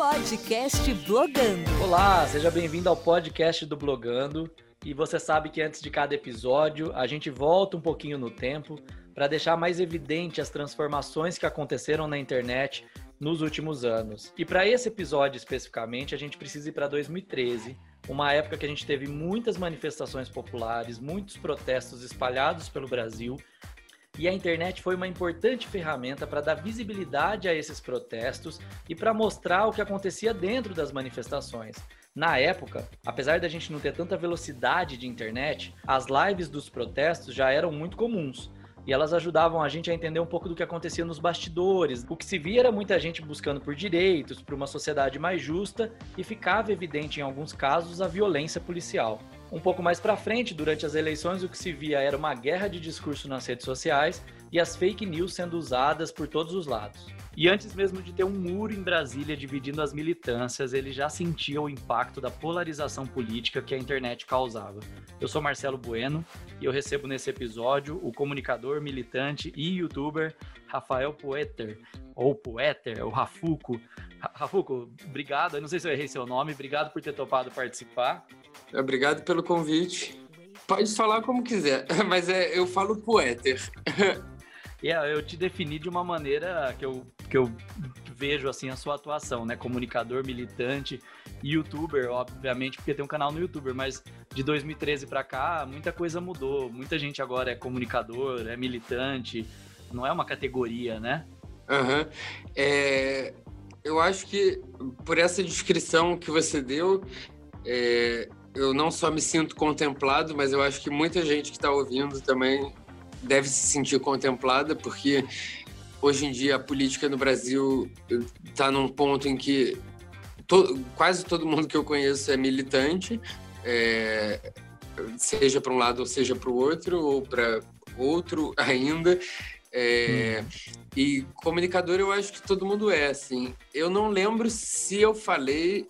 Podcast Blogando. Olá, seja bem-vindo ao podcast do Blogando. E você sabe que antes de cada episódio, a gente volta um pouquinho no tempo para deixar mais evidente as transformações que aconteceram na internet nos últimos anos. E para esse episódio especificamente, a gente precisa ir para 2013, uma época que a gente teve muitas manifestações populares, muitos protestos espalhados pelo Brasil e a internet foi uma importante ferramenta para dar visibilidade a esses protestos e para mostrar o que acontecia dentro das manifestações. Na época, apesar da gente não ter tanta velocidade de internet, as lives dos protestos já eram muito comuns. E elas ajudavam a gente a entender um pouco do que acontecia nos bastidores. O que se via era muita gente buscando por direitos, por uma sociedade mais justa, e ficava evidente em alguns casos a violência policial. Um pouco mais para frente, durante as eleições, o que se via era uma guerra de discurso nas redes sociais e as fake news sendo usadas por todos os lados. E antes mesmo de ter um muro em Brasília dividindo as militâncias, ele já sentia o impacto da polarização política que a internet causava. Eu sou Marcelo Bueno e eu recebo nesse episódio o comunicador, militante e youtuber Rafael Poeter, ou Poeter, ou Rafuco. Rafuco, obrigado. Eu não sei se eu errei seu nome, obrigado por ter topado participar. Obrigado pelo convite. Pode falar como quiser, mas é, eu falo poéter. Yeah, eu te defini de uma maneira que eu, que eu vejo assim a sua atuação, né? Comunicador, militante, youtuber, obviamente, porque tem um canal no YouTube, mas de 2013 para cá, muita coisa mudou. Muita gente agora é comunicador, é militante, não é uma categoria, né? Uhum. É, eu acho que por essa descrição que você deu, é, eu não só me sinto contemplado, mas eu acho que muita gente que está ouvindo também deve se sentir contemplada, porque hoje em dia a política no Brasil está num ponto em que to, quase todo mundo que eu conheço é militante, é, seja para um lado ou seja para o outro, ou para outro ainda. É, hum. E comunicador eu acho que todo mundo é, assim. Eu não lembro se eu falei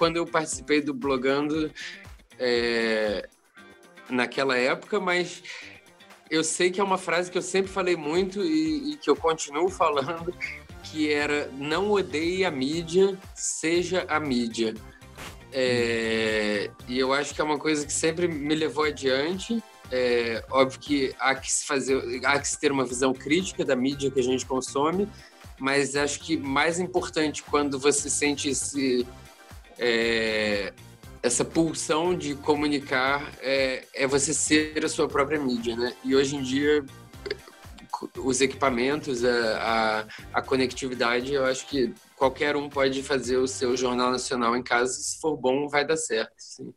quando eu participei do Blogando é, naquela época, mas eu sei que é uma frase que eu sempre falei muito e, e que eu continuo falando, que era não odeie a mídia, seja a mídia. É, e eu acho que é uma coisa que sempre me levou adiante. É, óbvio que há que se fazer, há que se ter uma visão crítica da mídia que a gente consome, mas acho que mais importante quando você sente esse é, essa pulsão de comunicar é, é você ser a sua própria mídia, né? E hoje em dia os equipamentos, a, a, a, conectividade, eu acho que qualquer um pode fazer o seu jornal nacional em casa, se for bom, vai dar certo. Sim.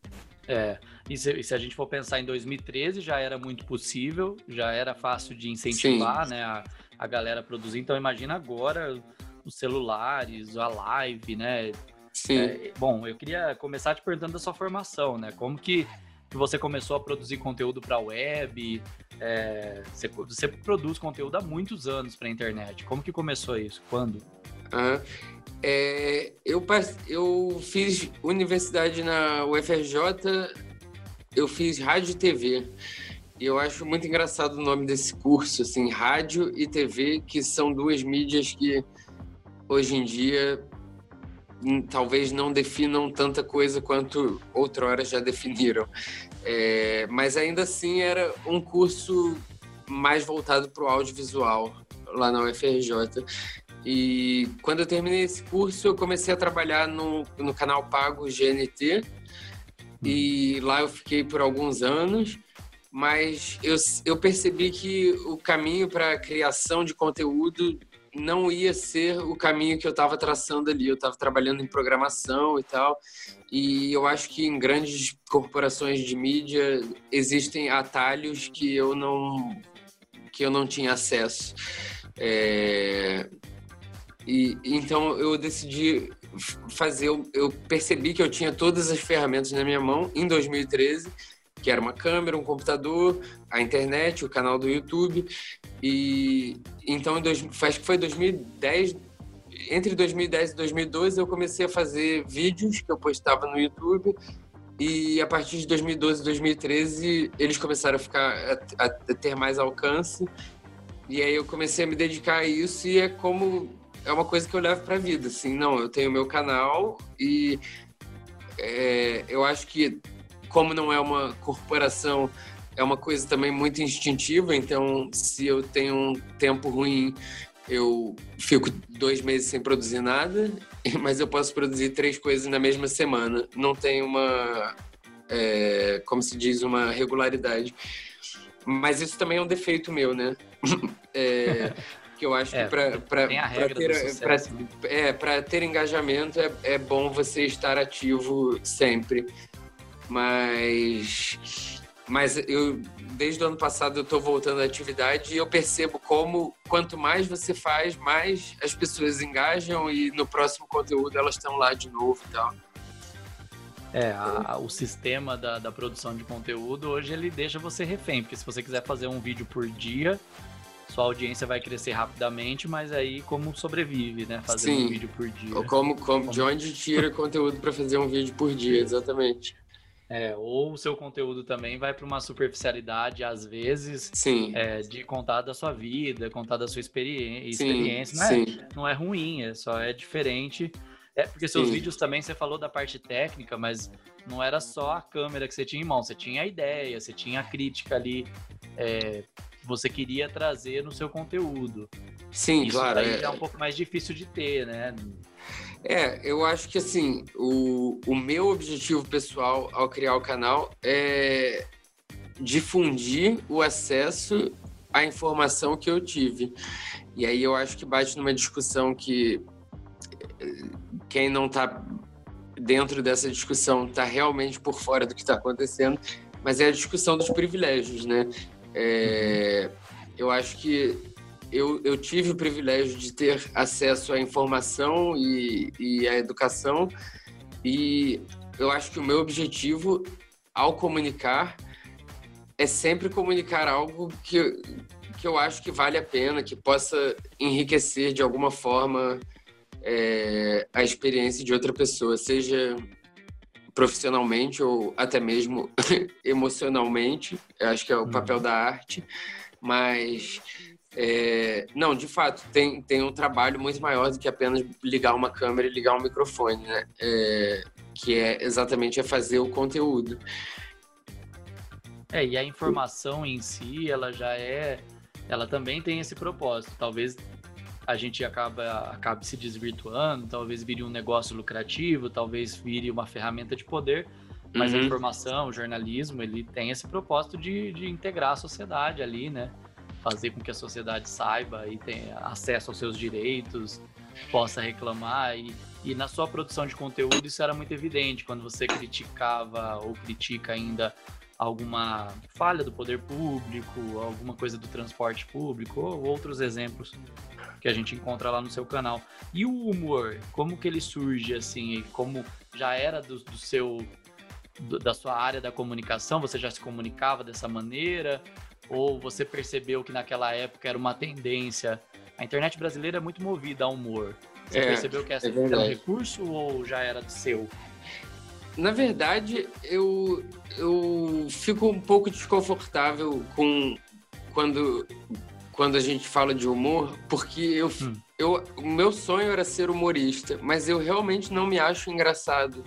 É, e se, e se, a gente for pensar em 2013, já era muito possível, já era fácil de incentivar né, a, a galera a produzir. Então, imagina agora os celulares, a live, né? Sim. É, bom, eu queria começar te perguntando da sua formação, né? Como que, que você começou a produzir conteúdo para a web? É, você, você, produz conteúdo há muitos anos para a internet. Como que começou isso? Quando? Ah, é, eu, eu fiz universidade na UFRJ, eu fiz rádio e TV. E eu acho muito engraçado o nome desse curso, assim, rádio e TV, que são duas mídias que hoje em dia talvez não definam tanta coisa quanto outrora já definiram. É, mas ainda assim era um curso mais voltado para o audiovisual lá na UFRJ. E quando eu terminei esse curso, eu comecei a trabalhar no, no canal pago GNT. E lá eu fiquei por alguns anos mas eu, eu percebi que o caminho para a criação de conteúdo não ia ser o caminho que eu estava traçando ali. Eu estava trabalhando em programação e tal. E eu acho que em grandes corporações de mídia existem atalhos que eu não que eu não tinha acesso. É... E então eu decidi fazer. Eu percebi que eu tinha todas as ferramentas na minha mão em 2013 que era uma câmera, um computador, a internet, o canal do YouTube. E então, dois, acho que foi 2010, entre 2010 e 2012, eu comecei a fazer vídeos que eu postava no YouTube. E a partir de 2012 e 2013, eles começaram a ficar a, a ter mais alcance. E aí eu comecei a me dedicar a isso e é como é uma coisa que eu levo para a vida. Assim, não, eu tenho meu canal e é, eu acho que, como não é uma corporação, é uma coisa também muito instintiva. Então, se eu tenho um tempo ruim, eu fico dois meses sem produzir nada, mas eu posso produzir três coisas na mesma semana. Não tem uma, é, como se diz, uma regularidade. Mas isso também é um defeito meu, né? É, que eu acho é, que para ter, pra, é, para ter engajamento é, é bom você estar ativo sempre. Mas mas eu desde o ano passado eu estou voltando à atividade e eu percebo como quanto mais você faz, mais as pessoas engajam e no próximo conteúdo elas estão lá de novo e tal. É, a, o sistema da, da produção de conteúdo hoje ele deixa você refém, porque se você quiser fazer um vídeo por dia, sua audiência vai crescer rapidamente, mas aí como sobrevive, né? Sim. um vídeo por dia. Ou como, como, de onde tira conteúdo para fazer um vídeo por dia, exatamente. É, ou o seu conteúdo também vai para uma superficialidade, às vezes, é, de contar da sua vida, contar da sua experiência. experiência. Não, é, não é ruim, é só é diferente. É, porque seus sim. vídeos também, você falou da parte técnica, mas não era só a câmera que você tinha em mão, você tinha a ideia, você tinha a crítica ali é, que você queria trazer no seu conteúdo. Sim, Isso claro. Isso é... é um pouco mais difícil de ter, né? É, eu acho que assim, o, o meu objetivo pessoal ao criar o canal é difundir o acesso à informação que eu tive. E aí eu acho que bate numa discussão que quem não está dentro dessa discussão está realmente por fora do que está acontecendo, mas é a discussão dos privilégios, né? É, eu acho que eu, eu tive o privilégio de ter acesso à informação e, e à educação, e eu acho que o meu objetivo ao comunicar é sempre comunicar algo que, que eu acho que vale a pena, que possa enriquecer de alguma forma é, a experiência de outra pessoa, seja profissionalmente ou até mesmo emocionalmente. Eu acho que é o papel uhum. da arte, mas é, não, de fato, tem, tem um trabalho muito maior do que apenas ligar uma câmera e ligar um microfone, né? É, que é exatamente é fazer o conteúdo. É, e a informação em si, ela já é. Ela também tem esse propósito. Talvez a gente acaba, acabe se desvirtuando, talvez vire um negócio lucrativo, talvez vire uma ferramenta de poder, mas uhum. a informação, o jornalismo, ele tem esse propósito de, de integrar a sociedade ali, né? Fazer com que a sociedade saiba e tenha acesso aos seus direitos, possa reclamar. E, e na sua produção de conteúdo isso era muito evidente, quando você criticava ou critica ainda alguma falha do poder público, alguma coisa do transporte público, ou outros exemplos que a gente encontra lá no seu canal. E o humor, como que ele surge assim? Como já era do, do seu da sua área da comunicação? Você já se comunicava dessa maneira? Ou você percebeu que naquela época era uma tendência? A internet brasileira é muito movida ao humor. Você é, percebeu que essa é era um recurso ou já era seu? Na verdade, eu, eu fico um pouco desconfortável com quando, quando a gente fala de humor, porque eu, hum. eu, o meu sonho era ser humorista, mas eu realmente não me acho engraçado.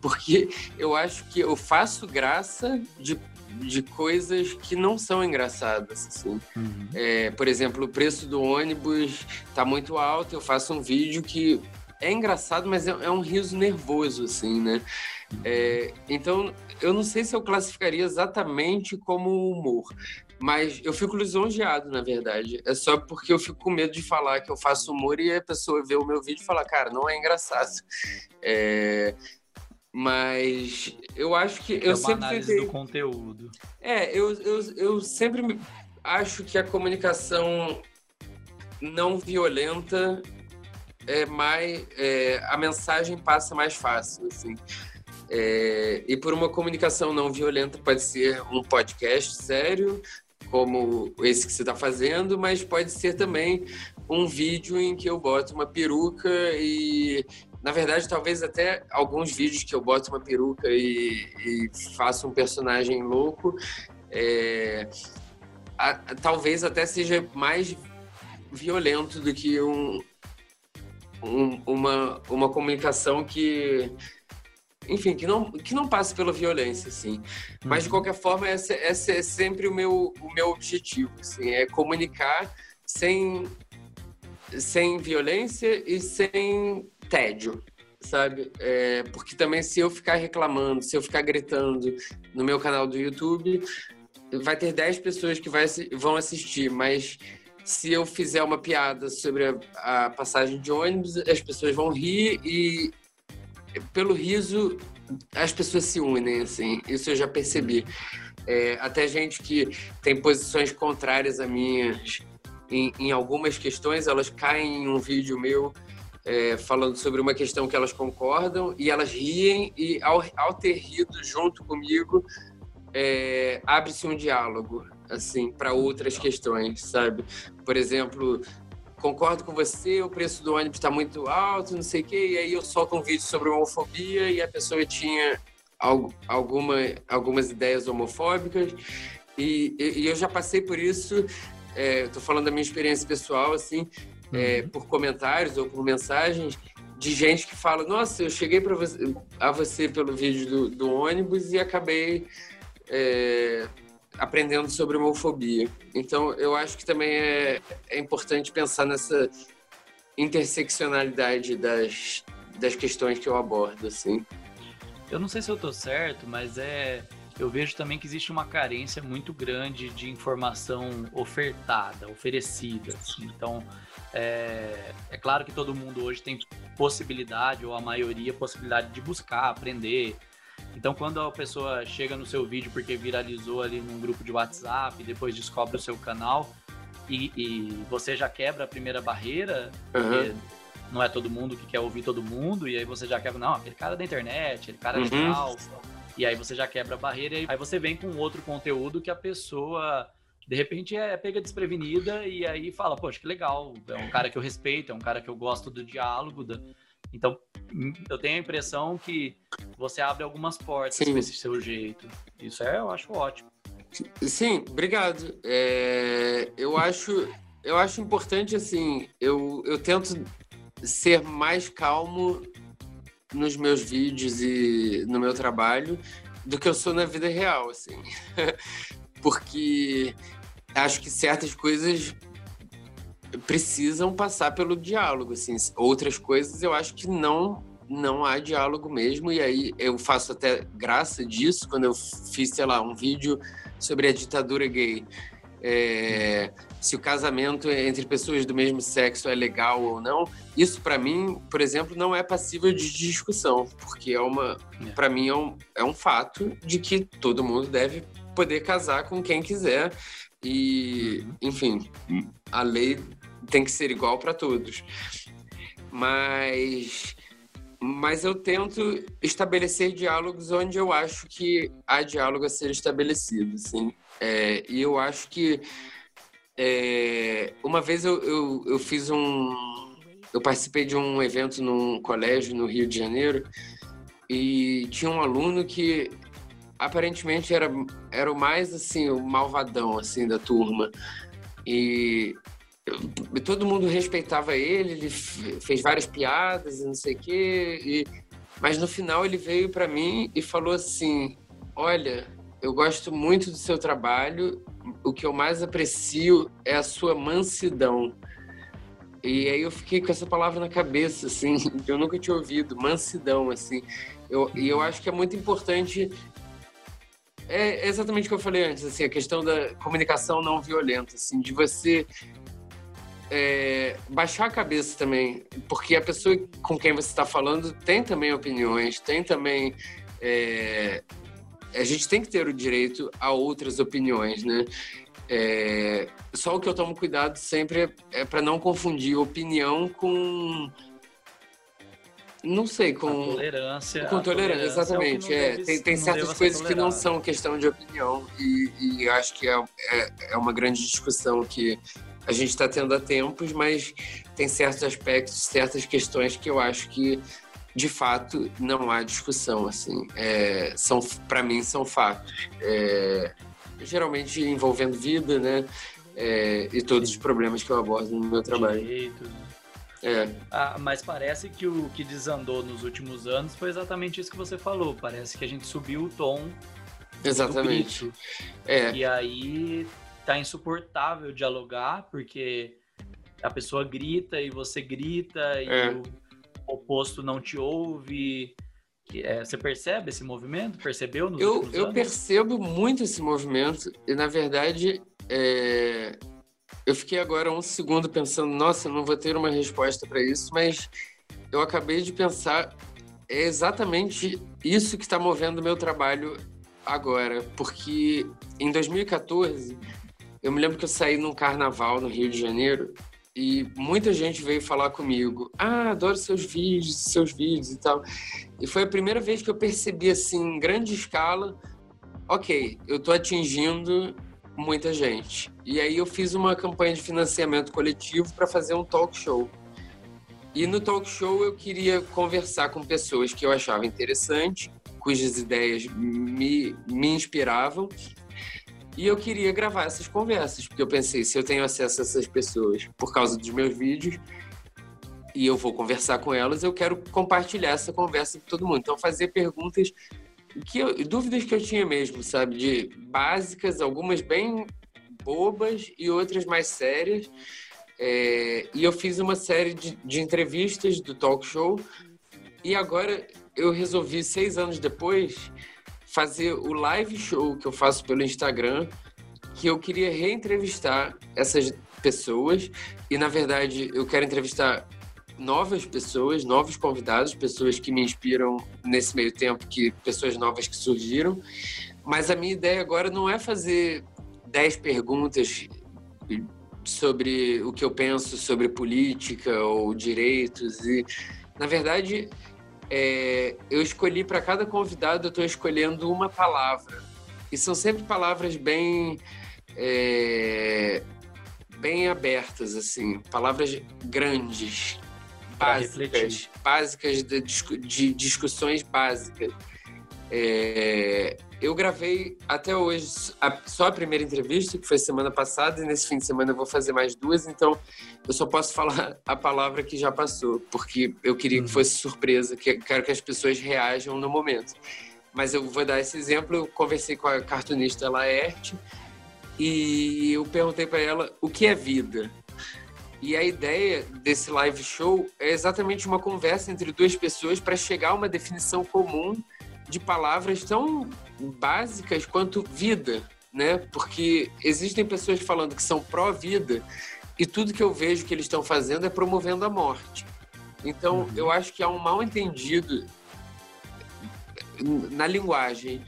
Porque eu acho que eu faço graça de de coisas que não são engraçadas. Assim. Uhum. É, por exemplo, o preço do ônibus está muito alto. Eu faço um vídeo que é engraçado, mas é, é um riso nervoso, assim, né? É, então, eu não sei se eu classificaria exatamente como humor, mas eu fico lisonjeado, na verdade. É só porque eu fico com medo de falar que eu faço humor e a pessoa vê o meu vídeo e fala, cara, não é engraçado. É, mas eu acho que. É eu sempre análise tentei... do conteúdo. É, eu, eu, eu sempre acho que a comunicação não violenta é mais. É, a mensagem passa mais fácil, assim. É, e por uma comunicação não violenta pode ser um podcast sério, como esse que você está fazendo, mas pode ser também um vídeo em que eu boto uma peruca e na verdade, talvez até alguns vídeos que eu boto uma peruca e, e faço um personagem louco, é, a, talvez até seja mais violento do que um, um, uma, uma comunicação que enfim, que não, que não passe pela violência, assim. Mas, de uhum. qualquer forma, esse, esse é sempre o meu, o meu objetivo, assim, é comunicar sem, sem violência e sem tédio, sabe? É, porque também se eu ficar reclamando, se eu ficar gritando no meu canal do YouTube, vai ter 10 pessoas que vai, vão assistir, mas se eu fizer uma piada sobre a, a, passagem de ônibus, as pessoas vão rir e pelo riso as pessoas se unem, assim. Isso eu já percebi. É, até gente que tem posições contrárias a minhas em, em algumas questões, elas caem em um vídeo meu é, falando sobre uma questão que elas concordam e elas riem e ao, ao ter rido junto comigo é, abre-se um diálogo assim para outras questões sabe? Por exemplo concordo com você o preço do ônibus está muito alto não sei o quê e aí eu solto um vídeo sobre homofobia e a pessoa tinha alguma, algumas ideias homofóbicas e, e, eu já passei por isso estou é, falando da minha experiência pessoal assim é, uhum. por comentários ou por mensagens de gente que fala: Nossa, eu cheguei para você, a você pelo vídeo do, do ônibus e acabei é, aprendendo sobre homofobia. Então, eu acho que também é, é importante pensar nessa interseccionalidade das, das questões que eu abordo, assim. Eu não sei se eu tô certo, mas é eu vejo também que existe uma carência muito grande de informação ofertada, oferecida. Assim. Então, é, é, claro que todo mundo hoje tem possibilidade, ou a maioria, possibilidade de buscar, aprender. Então, quando a pessoa chega no seu vídeo porque viralizou ali num grupo de WhatsApp, depois descobre o seu canal e, e você já quebra a primeira barreira, uhum. não é todo mundo que quer ouvir todo mundo, e aí você já quebra, não, aquele cara da internet, aquele cara uhum. legal e aí você já quebra a barreira e aí você vem com outro conteúdo que a pessoa de repente é pega desprevenida e aí fala, poxa, que legal, é um cara que eu respeito, é um cara que eu gosto do diálogo. Da... Então, eu tenho a impressão que você abre algumas portas Sim. com esse seu jeito. Isso é, eu acho ótimo. Sim, obrigado. É, eu acho, eu acho importante assim. Eu, eu tento ser mais calmo nos meus vídeos e no meu trabalho do que eu sou na vida real, assim. Porque acho que certas coisas precisam passar pelo diálogo, assim. Outras coisas eu acho que não não há diálogo mesmo e aí eu faço até graça disso quando eu fiz, sei lá, um vídeo sobre a ditadura gay. É, se o casamento entre pessoas do mesmo sexo é legal ou não, isso para mim, por exemplo, não é passível de discussão, porque é uma, é. para mim é um, é um fato de que todo mundo deve poder casar com quem quiser e, uhum. enfim, a lei tem que ser igual para todos. Mas mas eu tento estabelecer diálogos onde eu acho que há diálogo a ser estabelecido, assim. É, e eu acho que é, uma vez eu, eu, eu fiz um. Eu participei de um evento num colégio no Rio de Janeiro e tinha um aluno que aparentemente era, era o mais assim, o malvadão assim da turma. E todo mundo respeitava ele, ele fez várias piadas e não sei o quê. E, mas no final ele veio para mim e falou assim: Olha, eu gosto muito do seu trabalho o que eu mais aprecio é a sua mansidão. E aí eu fiquei com essa palavra na cabeça, assim, que eu nunca tinha ouvido, mansidão, assim. Eu, e eu acho que é muito importante. É exatamente o que eu falei antes, assim, a questão da comunicação não violenta, assim, de você é, baixar a cabeça também, porque a pessoa com quem você está falando tem também opiniões, tem também é, a gente tem que ter o direito a outras opiniões, né? É, só o que eu tomo cuidado sempre é, é para não confundir opinião com não sei, com a tolerância. Com tolerância, exatamente. É, deve, tem, tem certas coisas que não são questão de opinião e, e acho que é, é, é, uma grande discussão que a gente está tendo há tempos, mas tem certos aspectos, certas questões que eu acho que de fato não há discussão assim é, são para mim são fatos é, geralmente envolvendo vida né é, e todos os problemas que eu abordo no meu trabalho É. Ah, mas parece que o que desandou nos últimos anos foi exatamente isso que você falou. Parece que a gente subiu o tom. Exatamente. É. E aí tá insuportável dialogar, porque a pessoa grita e você grita e é. o oposto não te ouve. É, você percebe esse movimento? Percebeu nos eu, eu anos? percebo muito esse movimento e, na verdade, é... eu fiquei agora um segundo pensando, nossa, não vou ter uma resposta para isso, mas eu acabei de pensar, é exatamente isso que está movendo o meu trabalho agora, porque em 2014 eu me lembro que eu saí num carnaval no Rio de Janeiro e muita gente veio falar comigo: Ah, adoro seus vídeos, seus vídeos e tal. E foi a primeira vez que eu percebi, assim, em grande escala: ok, eu estou atingindo muita gente. E aí eu fiz uma campanha de financiamento coletivo para fazer um talk show. E no talk show eu queria conversar com pessoas que eu achava interessante, cujas ideias me, me inspiravam e eu queria gravar essas conversas, porque eu pensei, se eu tenho acesso a essas pessoas por causa dos meus vídeos, e eu vou conversar com elas, eu quero compartilhar essa conversa com todo mundo. Então, fazer perguntas, que eu, dúvidas que eu tinha mesmo, sabe? De básicas, algumas bem bobas e outras mais sérias. É, e eu fiz uma série de, de entrevistas do talk show. E agora eu resolvi, seis anos depois, fazer o live show que eu faço pelo Instagram, que eu queria reentrevistar essas pessoas e na verdade eu quero entrevistar novas pessoas, novos convidados, pessoas que me inspiram nesse meio tempo, que pessoas novas que surgiram. Mas a minha ideia agora não é fazer dez perguntas sobre o que eu penso sobre política ou direitos e na verdade é, eu escolhi para cada convidado, eu estou escolhendo uma palavra. E são sempre palavras bem. É, bem abertas, assim, palavras grandes, básicas, básicas de, de, discussões básicas. É, eu gravei até hoje a, só a primeira entrevista, que foi semana passada, e nesse fim de semana eu vou fazer mais duas, então eu só posso falar a palavra que já passou, porque eu queria que uhum. fosse surpresa, que quero que as pessoas reajam no momento. Mas eu vou dar esse exemplo, eu conversei com a cartunista Laerte e eu perguntei para ela o que é vida. E a ideia desse live show é exatamente uma conversa entre duas pessoas para chegar a uma definição comum de palavras tão básicas quanto vida, né? Porque existem pessoas falando que são pró-vida e tudo que eu vejo que eles estão fazendo é promovendo a morte. Então, uhum. eu acho que há um mal entendido na linguagem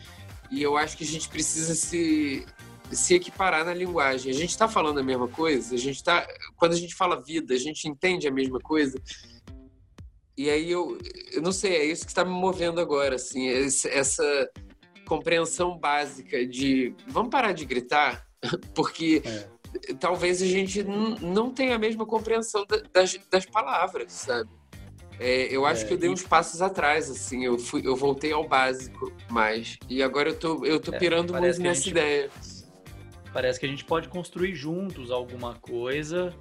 e eu acho que a gente precisa se se equiparar na linguagem. A gente está falando a mesma coisa. A gente está quando a gente fala vida, a gente entende a mesma coisa. E aí eu, eu não sei, é isso que está me movendo agora, assim, essa compreensão básica de vamos parar de gritar, porque é. talvez a gente não tenha a mesma compreensão das, das palavras, sabe? É, eu acho é, que eu dei uns passos atrás, assim, eu, fui, eu voltei ao básico mais. E agora eu tô, eu tô é, pirando muito nessa gente, ideia. Parece que a gente pode construir juntos alguma coisa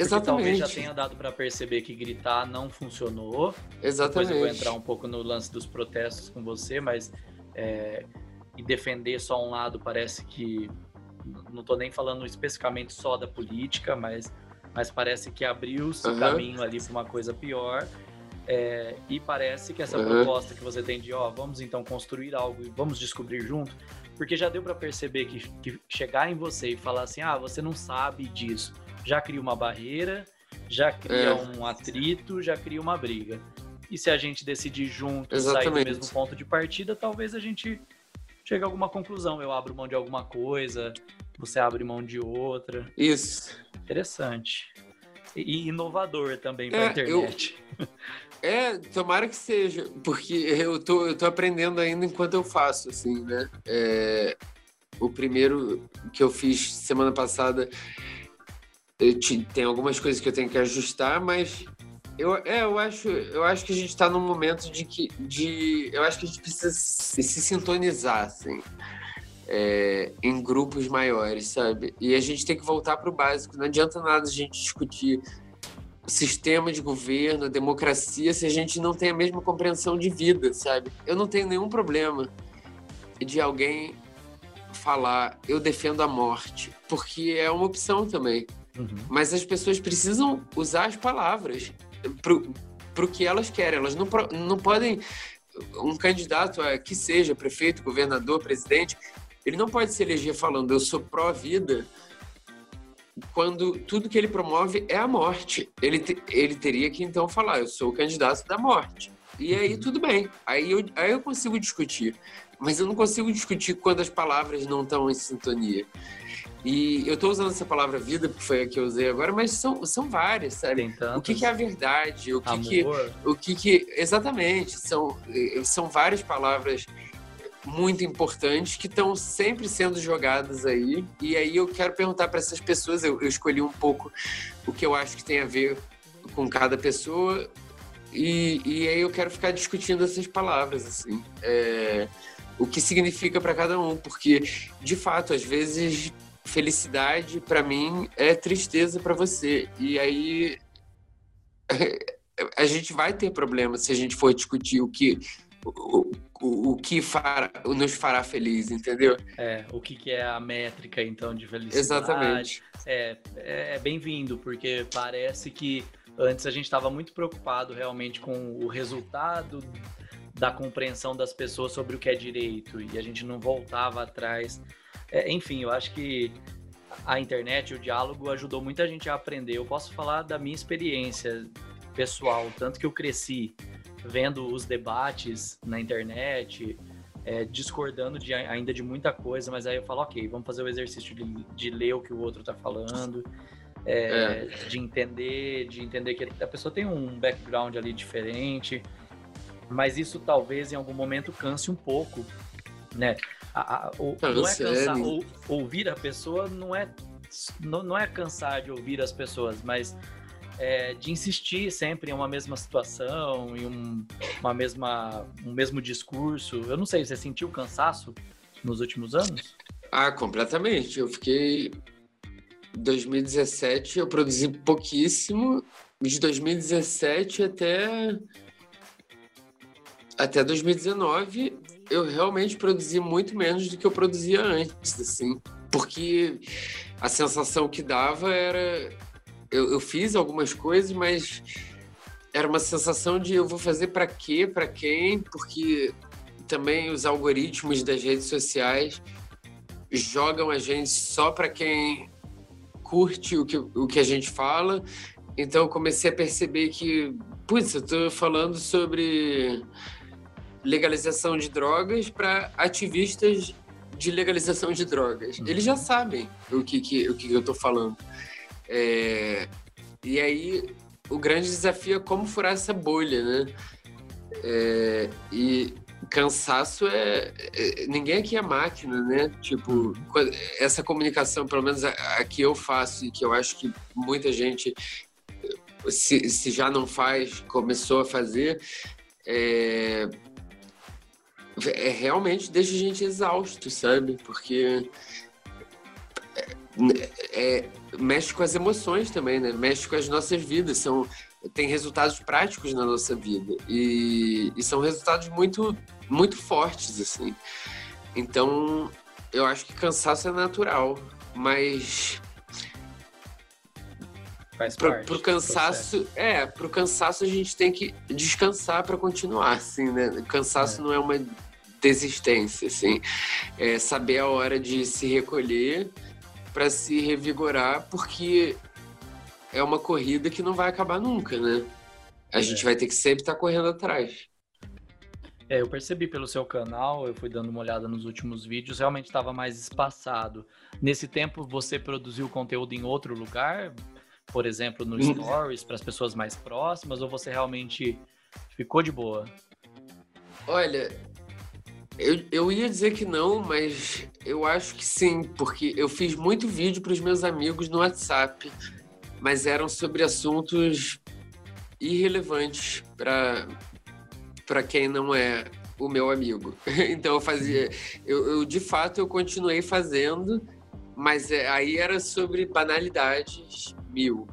Exatamente. talvez já tenha dado para perceber que gritar não funcionou. Exatamente. Depois eu vou entrar um pouco no lance dos protestos com você, mas é, e defender só um lado parece que não estou nem falando especificamente só da política, mas, mas parece que abriu-se uhum. o caminho ali para uma coisa pior. É, e parece que essa uhum. proposta que você tem de, ó, vamos então construir algo e vamos descobrir junto, porque já deu para perceber que, que chegar em você e falar assim, ah, você não sabe disso, já cria uma barreira, já cria é. um atrito, já cria uma briga. E se a gente decidir junto sair do mesmo ponto de partida, talvez a gente chegue a alguma conclusão. Eu abro mão de alguma coisa, você abre mão de outra. Isso. Interessante. E inovador também para a é, internet. Eu... É, tomara que seja, porque eu tô, eu tô aprendendo ainda enquanto eu faço, assim, né? É, o primeiro que eu fiz semana passada tem algumas coisas que eu tenho que ajustar, mas eu, é, eu, acho, eu acho que a gente está num momento de que. De, eu acho que a gente precisa se, se sintonizar, assim. É, em grupos maiores, sabe? E a gente tem que voltar para o básico. Não adianta nada a gente discutir sistema de governo, democracia, se a gente não tem a mesma compreensão de vida, sabe? Eu não tenho nenhum problema de alguém falar eu defendo a morte, porque é uma opção também. Uhum. Mas as pessoas precisam usar as palavras para o que elas querem. Elas não, não podem. Um candidato a que seja prefeito, governador, presidente, ele não pode se eleger falando eu sou pró-vida quando tudo que ele promove é a morte. Ele, te, ele teria que então falar eu sou o candidato da morte. E aí uhum. tudo bem. Aí eu, aí eu consigo discutir. Mas eu não consigo discutir quando as palavras não estão em sintonia. E eu estou usando essa palavra vida, porque foi a que eu usei agora, mas são, são várias, sabe? O que, que, é a verdade? O que, que, o que, que. Exatamente. São, são várias palavras muito importantes que estão sempre sendo jogadas aí. E aí eu quero perguntar para essas pessoas, eu, eu, escolhi um pouco o que eu acho que tem a ver com cada pessoa. E, e aí eu quero ficar discutindo essas palavras, assim. É, o que significa para cada um, porque de fato, às vezes felicidade para mim é tristeza para você. E aí a gente vai ter problema se a gente for discutir o que o, o, o que fará, nos fará feliz, entendeu? É, o que, que é a métrica então de felicidade. Exatamente. É, é, é bem-vindo, porque parece que antes a gente estava muito preocupado realmente com o resultado da compreensão das pessoas sobre o que é direito e a gente não voltava atrás é, enfim, eu acho que a internet, o diálogo ajudou muita gente a aprender. Eu posso falar da minha experiência pessoal, tanto que eu cresci vendo os debates na internet, é, discordando de, ainda de muita coisa, mas aí eu falo, ok, vamos fazer o exercício de, de ler o que o outro está falando, é, é. de entender, de entender que a pessoa tem um background ali diferente, mas isso talvez em algum momento canse um pouco, né? A, a, o, não, é cansar, ou, ouvir a pessoa não é, não, não é cansar de ouvir as pessoas, mas é, de insistir sempre em uma mesma situação, em um, uma mesma, um mesmo discurso. Eu não sei, você sentiu cansaço nos últimos anos? Ah, completamente. Eu fiquei. 2017 eu produzi pouquíssimo. De 2017 até até 2019 eu realmente produzi muito menos do que eu produzia antes, assim, porque a sensação que dava era eu, eu fiz algumas coisas, mas era uma sensação de eu vou fazer para quê, para quem, porque também os algoritmos das redes sociais jogam a gente só para quem curte o que, o que a gente fala. Então eu comecei a perceber que, putz, eu tô falando sobre legalização de drogas para ativistas de legalização de drogas. Uhum. Eles já sabem o que, que, o que eu estou falando. É, e aí, o grande desafio é como furar essa bolha, né? É, e cansaço é, é, Ninguém aqui é máquina, né? Tipo, uhum. essa comunicação, pelo menos a, a, que eu faço e que eu acho que muita gente, se, se já não faz, começou a fazer, é, é, realmente deixa a gente exausto, sabe? Porque é, é, mexe com as emoções também, né? Mexe com as nossas vidas. São, tem resultados práticos na nossa vida. E, e são resultados muito, muito fortes, assim. Então, eu acho que cansaço é natural, mas Faz pro, parte pro cansaço, é, pro cansaço a gente tem que descansar para continuar, assim, né? Cansaço é. não é uma desistência, assim, é saber a hora de se recolher para se revigorar, porque é uma corrida que não vai acabar nunca, né? A é. gente vai ter que sempre estar tá correndo atrás. É, eu percebi pelo seu canal, eu fui dando uma olhada nos últimos vídeos, realmente estava mais espaçado. Nesse tempo, você produziu conteúdo em outro lugar? por exemplo, no. Stories para as pessoas mais próximas, ou você realmente ficou de boa? Olha, eu, eu ia dizer que não, mas eu acho que sim, porque eu fiz muito vídeo para os meus amigos no WhatsApp, mas eram sobre assuntos irrelevantes para quem não é o meu amigo. Então eu fazia, eu, eu de fato eu continuei fazendo, mas é, aí era sobre banalidades mil.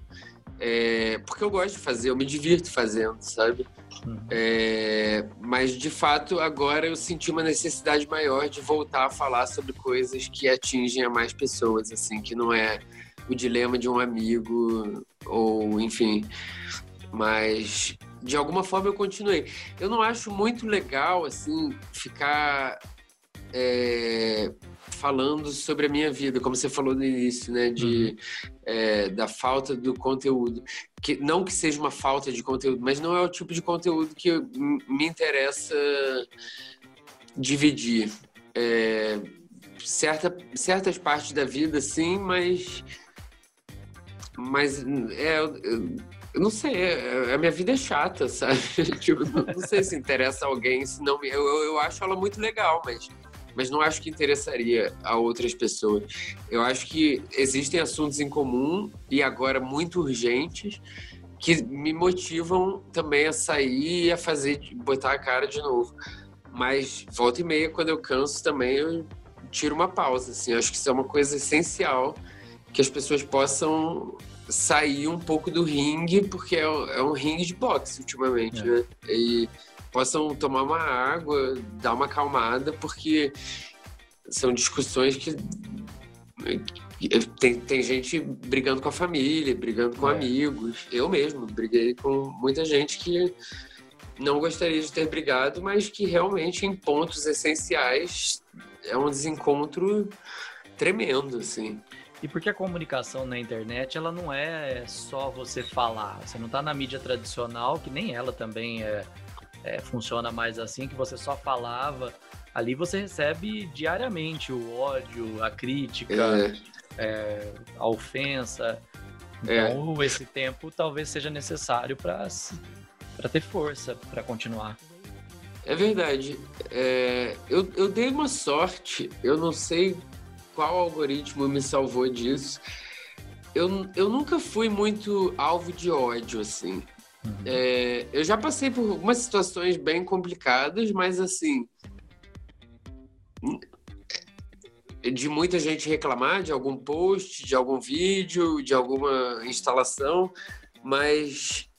É, porque eu gosto de fazer, eu me divirto fazendo, sabe? Uhum. É, mas de fato agora eu senti uma necessidade maior de voltar a falar sobre coisas que atingem a mais pessoas, assim, que não é o dilema de um amigo ou enfim. Mas de alguma forma eu continuei. Eu não acho muito legal assim ficar é, falando sobre a minha vida, como você falou no início, né, de uhum. é, da falta do conteúdo, que não que seja uma falta de conteúdo, mas não é o tipo de conteúdo que me interessa dividir. É, certa, certas partes da vida, sim, mas mas é, eu, não sei, é, a minha vida é chata, sabe? tipo, não, não, sei se interessa a alguém, se não, eu, eu acho ela muito legal, mas mas não acho que interessaria a outras pessoas. Eu acho que existem assuntos em comum e agora muito urgentes que me motivam também a sair e a fazer, botar a cara de novo. Mas volta e meia, quando eu canso também, eu tiro uma pausa. Assim. Eu acho que isso é uma coisa essencial que as pessoas possam sair um pouco do ringue, porque é, é um ringue de boxe ultimamente, é. né? E possam tomar uma água, dar uma acalmada, porque são discussões que tem, tem gente brigando com a família, brigando com é. amigos. Eu mesmo briguei com muita gente que não gostaria de ter brigado, mas que realmente em pontos essenciais é um desencontro tremendo, assim. E porque a comunicação na internet, ela não é só você falar. Você não está na mídia tradicional, que nem ela também é é, funciona mais assim, que você só falava. Ali você recebe diariamente o ódio, a crítica, é. É, a ofensa. Então, é. esse tempo talvez seja necessário para ter força para continuar. É verdade. É, eu, eu dei uma sorte, eu não sei qual algoritmo me salvou disso. Eu, eu nunca fui muito alvo de ódio, assim. É, eu já passei por algumas situações bem complicadas, mas assim. De muita gente reclamar de algum post, de algum vídeo, de alguma instalação, mas.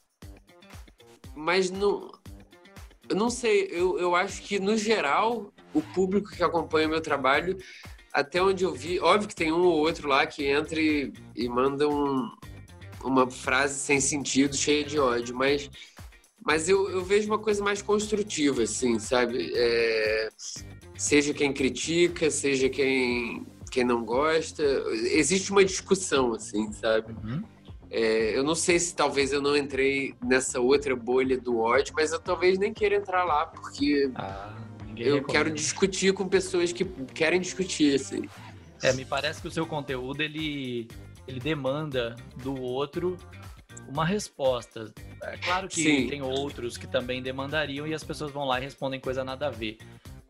Mas não. Eu não sei, eu, eu acho que no geral, o público que acompanha o meu trabalho, até onde eu vi, óbvio que tem um ou outro lá que entra e, e manda um, uma frase sem sentido, cheia de ódio, mas, mas eu, eu vejo uma coisa mais construtiva, assim, sabe? É, seja quem critica, seja quem, quem não gosta, existe uma discussão, assim, sabe? Uhum. É, eu não sei se talvez eu não entrei nessa outra bolha do ódio, mas eu talvez nem queira entrar lá, porque ah, eu recomenda. quero discutir com pessoas que querem discutir, assim. É, me parece que o seu conteúdo, ele ele demanda do outro uma resposta. É claro que Sim. tem outros que também demandariam e as pessoas vão lá e respondem coisa nada a ver.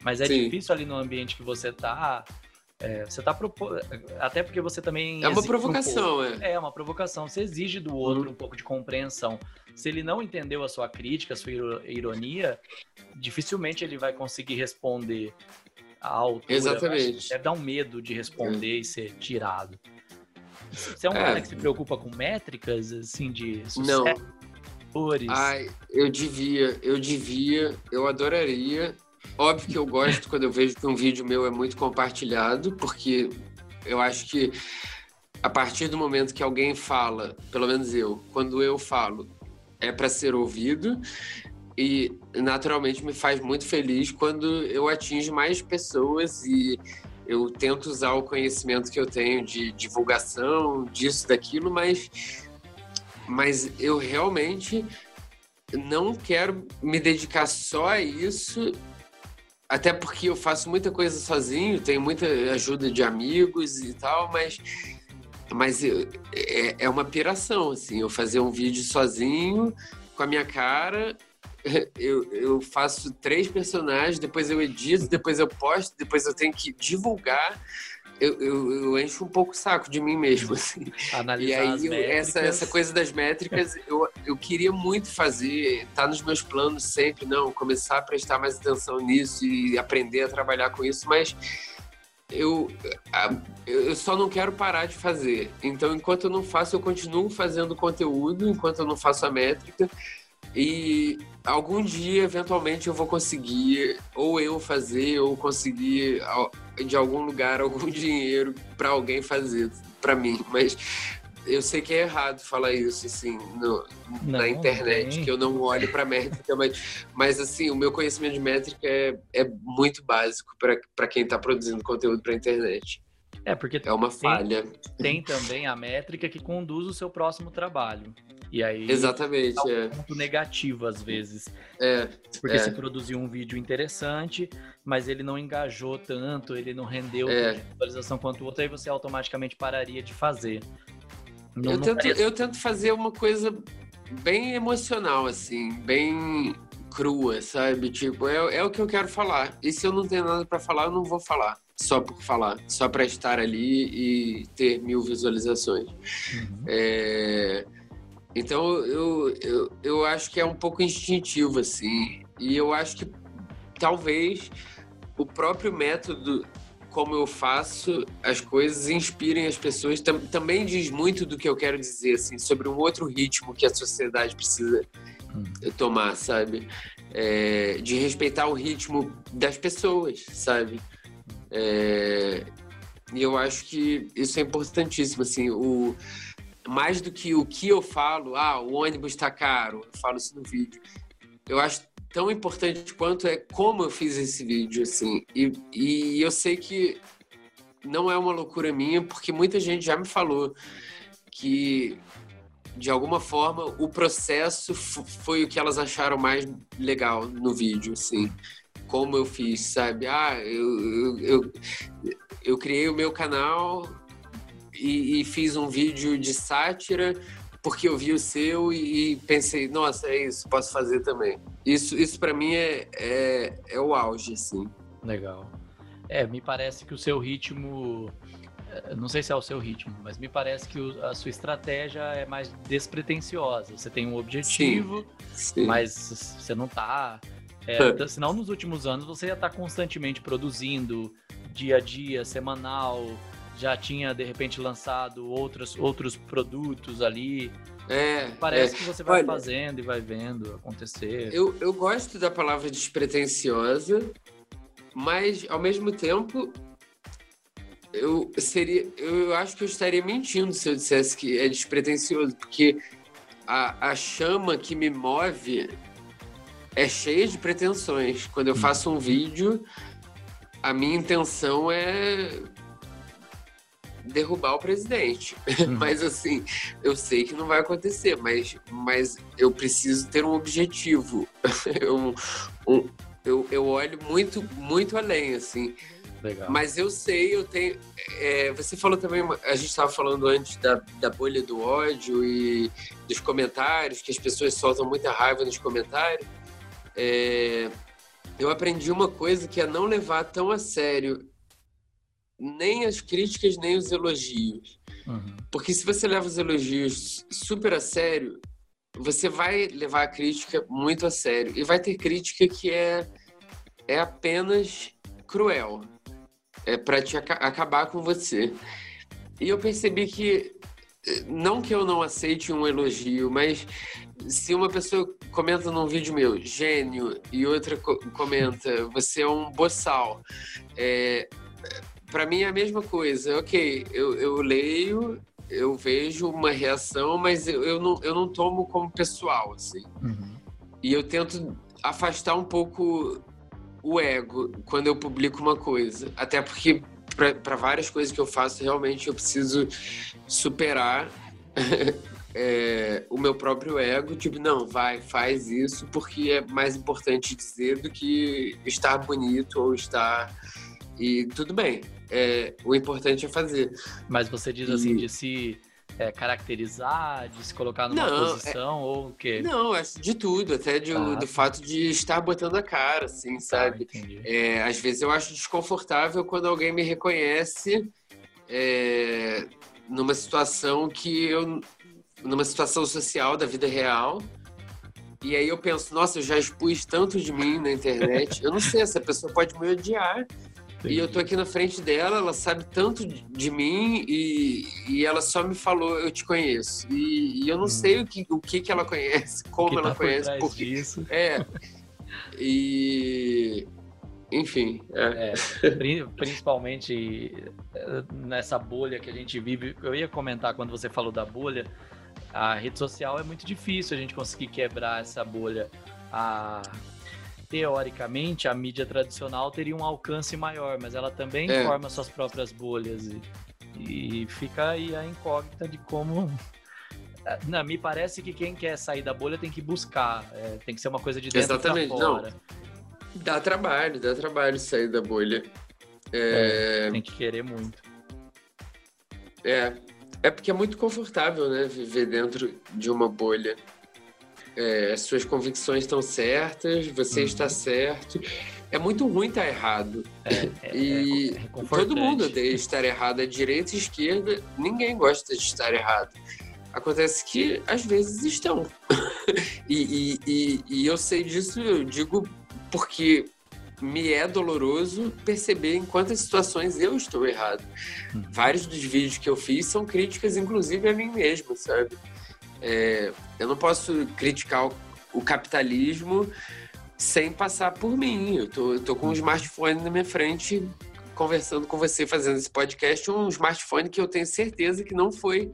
Mas é Sim. difícil ali no ambiente que você tá. É, você tá propondo. Até porque você também. É uma provocação, um é. É uma provocação. Você exige do outro uhum. um pouco de compreensão. Se ele não entendeu a sua crítica, a sua ironia, dificilmente ele vai conseguir responder à altura. Exatamente. Deve dar um medo de responder é. e ser tirado. Você é um é. cara que se preocupa com métricas, assim, de sucesso? Não. Ai, eu devia, eu devia, eu adoraria. Óbvio que eu gosto quando eu vejo que um vídeo meu é muito compartilhado, porque eu acho que a partir do momento que alguém fala, pelo menos eu, quando eu falo, é para ser ouvido e naturalmente me faz muito feliz quando eu atingo mais pessoas e eu tento usar o conhecimento que eu tenho de divulgação, disso, daquilo, mas, mas eu realmente não quero me dedicar só a isso, até porque eu faço muita coisa sozinho, tenho muita ajuda de amigos e tal, mas mas eu, é, é uma piração, assim, eu fazer um vídeo sozinho, com a minha cara, eu, eu faço três personagens, depois eu edito, depois eu posto, depois eu tenho que divulgar. Eu, eu, eu encho um pouco o saco de mim mesmo. Assim. Analisar e aí, essa, essa coisa das métricas, eu, eu queria muito fazer, tá nos meus planos sempre, não, começar a prestar mais atenção nisso e aprender a trabalhar com isso, mas eu, eu só não quero parar de fazer. Então, enquanto eu não faço, eu continuo fazendo conteúdo, enquanto eu não faço a métrica. E algum dia, eventualmente, eu vou conseguir, ou eu fazer, ou conseguir de algum lugar algum dinheiro para alguém fazer para mim. Mas eu sei que é errado falar isso, assim, no, não, na internet, que eu não olho para métrica, mas, mas, assim, o meu conhecimento de métrica é, é muito básico para quem está produzindo conteúdo para internet. É, porque é uma tem, falha. Tem também a métrica que conduz o seu próximo trabalho. E aí. Exatamente. É um ponto negativo às vezes. É. Porque é. você produziu um vídeo interessante, mas ele não engajou tanto, ele não rendeu É. tanta visualização quanto o outro, aí você automaticamente pararia de fazer. Não- Eu não tento, eu tento fazer uma coisa bem emocional, assim, bem crua, sabe? Tipo, é, é o que eu quero falar. E se eu não tenho nada pra falar, eu não vou falar. Só por falar. Só pra estar ali e ter mil visualizações. Uhum. É, Então, eu, eu, eu acho que é um pouco instintivo, assim. E eu acho que talvez o próprio método como eu faço as coisas inspirem as pessoas Tam- também diz muito do que eu quero dizer assim sobre um outro ritmo que a sociedade precisa Hum. tomar sabe É, de respeitar o ritmo das pessoas sabe É, e eu acho que isso é importantíssimo assim o mais do que o que eu falo ah o ônibus está caro eu falo isso no vídeo eu acho tão importante quanto é como eu fiz esse vídeo, assim. E, e eu sei que não é uma loucura minha, porque muita gente já me falou que, de alguma forma, o processo foi o que elas acharam mais legal no vídeo, assim. Como eu fiz, sabe? Ah, eu, eu, eu, eu criei o meu canal e, e fiz um vídeo de sátira porque eu vi o seu e, e pensei, nossa, é isso, posso fazer também. Isso, isso para mim é, é, é o auge, assim. Legal. É, me parece que o seu ritmo. eh, Não sei se é o seu ritmo, mas me parece que a sua estratégia é mais despretensiosa. Você tem um objetivo, Sim. mas você não tá. É, t- senão, nos últimos anos, você ia estar constantemente produzindo, dia a dia, semanal. Já tinha, de repente, lançado outros, outros produtos ali. É, Parece é. que você vai Olha, fazendo e vai vendo acontecer. Eu, eu gosto da palavra despretensiosa, mas ao mesmo tempo eu seria, eu acho que eu estaria mentindo se eu dissesse que é despretensioso, porque a, a chama que me move é cheia de pretensões. Quando eu faço um vídeo, a minha intenção é derrubar o presidente. Uhum. Mas assim, eu sei que não vai acontecer, mas, mas eu preciso ter um objetivo. eu, um- eu, eu olho muito, muito além, assim. Legal. Mas eu sei, eu tenho. é, você falou também, a gente estava falando antes da, da bolha do ódio e dos comentários, que as pessoas soltam muita raiva nos comentários. É, eu aprendi uma coisa que é não levar tão a sério nem as críticas, nem os elogios. Uhum. Porque se você leva os elogios super a sério, você vai levar a crítica muito a sério. E vai ter crítica que é, é apenas cruel. É para te aca- acabar com você. E eu percebi que, não que eu não aceite um elogio, mas se uma pessoa comenta num vídeo meu, gênio, e outra co- comenta, você é um boçal. É, para mim é a mesma coisa. Ok, eu, eu leio, eu vejo uma reação, mas eu, eu, não, eu não tomo como pessoal, assim. Uhum. E eu tento afastar um pouco o ego quando eu publico uma coisa. Até porque para várias coisas que eu faço, realmente eu preciso superar é, o meu próprio ego. Tipo, não, vai, faz isso, porque é mais importante dizer do que estar bonito ou estar. E tudo bem. É, o importante é fazer. Mas você diz assim, E- de se é, caracterizar, de se colocar numa Não, é- posição ou o quê? Não, acho de tudo, até de- Tá. do fato de estar botando a cara, assim, Tá, sabe? entendi. É, às vezes eu acho desconfortável quando alguém me reconhece é, numa situação que eu. numa situação social da vida real. E aí eu penso, nossa, eu já expus tanto de mim na internet. Eu não sei, essa pessoa pode me odiar. E eu tô aqui na frente dela, ela sabe tanto de mim e, e ela só me falou, eu te conheço. E, e eu não hum. sei o que, o que, que ela conhece, como que ela tá conhece, por porque. Disso. É. E. Enfim. É. É, principalmente eh, nessa bolha que a gente vive. Eu ia comentar quando você falou da bolha. A rede social é muito difícil a gente conseguir quebrar essa bolha. A teoricamente, a mídia tradicional teria um alcance maior, mas ela também é. forma suas próprias bolhas. E, e fica aí a incógnita de como. Não, me parece que quem quer sair da bolha tem que buscar, é, tem que ser uma coisa de dentro Exatamente, fora. Não. Dá trabalho, dá trabalho sair da bolha. É... É, tem que querer muito. É, é porque é muito confortável, né, viver dentro de uma bolha é, as suas convicções estão certas, você uhum. está certo. É muito ruim estar errado. É, é, e é todo mundo odeia estar errado, a direita e esquerda, ninguém gosta de estar errado. Acontece que às vezes estão. e, e, e, e eu sei disso, eu digo porque me é doloroso perceber em quantas situações eu estou errado. Uhum. Vários dos vídeos que eu fiz são críticas, inclusive a mim mesmo, sabe? É, eu não posso criticar o, o, capitalismo sem passar por mim. Eu tô, eu tô com um smartphone na minha frente, conversando com você, fazendo esse podcast, um smartphone que eu tenho certeza que não foi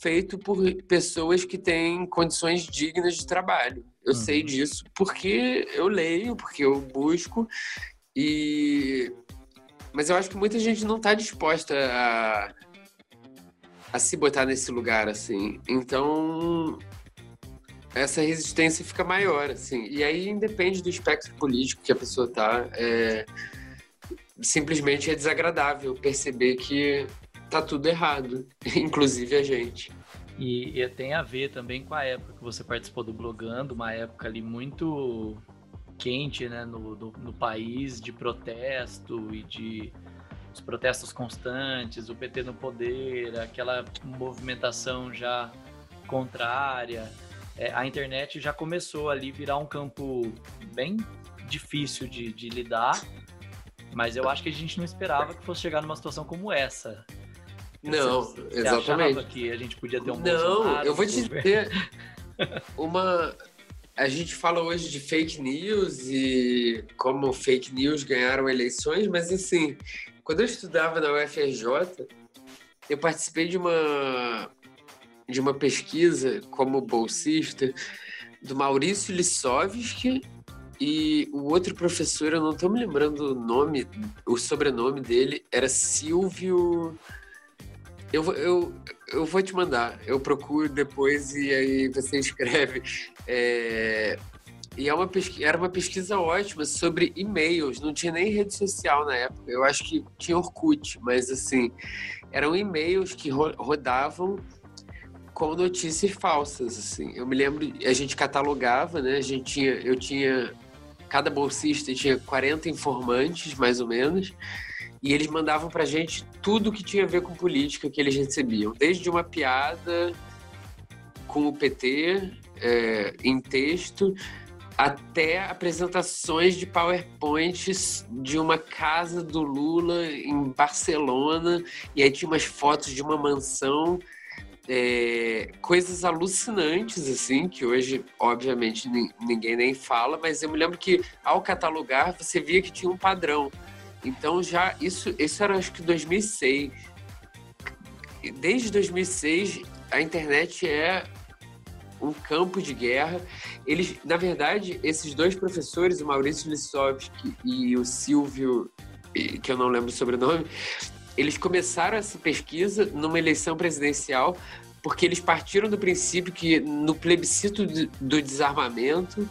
feito por pessoas que têm condições dignas de trabalho. Eu uhum. sei disso porque eu leio, porque eu busco e mas eu acho que muita gente não está disposta a a se botar nesse lugar, assim. Então, essa resistência fica maior, assim. E aí independe do espectro político que a pessoa tá. É... Simplesmente é desagradável perceber que tá tudo errado, inclusive a gente. E, e, tem a ver também com a época que você participou do Blogando, uma época ali muito quente, né, no, no, no país, de protesto e de os protestos constantes, o PT no poder, aquela movimentação já contrária. É, a internet já começou ali virar um campo bem difícil de, de lidar, mas eu acho que a gente não esperava que fosse chegar numa situação como essa. Não, você, você exatamente. que a gente podia ter um Não, eu vou te dizer uma a gente fala hoje de fake news e como fake news ganharam eleições, mas assim, quando eu estudava na UFRJ, eu participei de uma de uma pesquisa como bolsista do Maurício Lissovski e o outro professor, eu não estou me lembrando o nome, o sobrenome dele, era Silvio. Eu, eu, eu vou te mandar, eu procuro depois e aí você escreve. É, e é uma era uma pesquisa ótima sobre e-mails. Não tinha nem rede social na época. Eu acho que tinha Orkut, mas assim, eram e-mails que ro rodavam com notícias falsas. Assim, eu me lembro, a gente catalogava, né? A gente tinha, eu tinha cada bolsista tinha 40 informantes, mais ou menos, e eles mandavam pra gente tudo que tinha a ver com política que eles recebiam, desde uma piada com o PT é, em texto até apresentações de PowerPoints de uma casa do Lula em Barcelona, e aí tinha umas fotos de uma mansão, é, coisas alucinantes, assim, que hoje, obviamente, ninguém nem fala, mas eu me lembro que ao catalogar você via que tinha um padrão. Então já isso, isso era acho que 2006. Desde 2006 a internet é um campo de guerra. Eles, na verdade, esses dois professores, o Maurício Lissovski e o Silvio, que eu não lembro o sobrenome, eles começaram essa pesquisa numa eleição presidencial porque eles partiram do princípio que no plebiscito do desarmamento,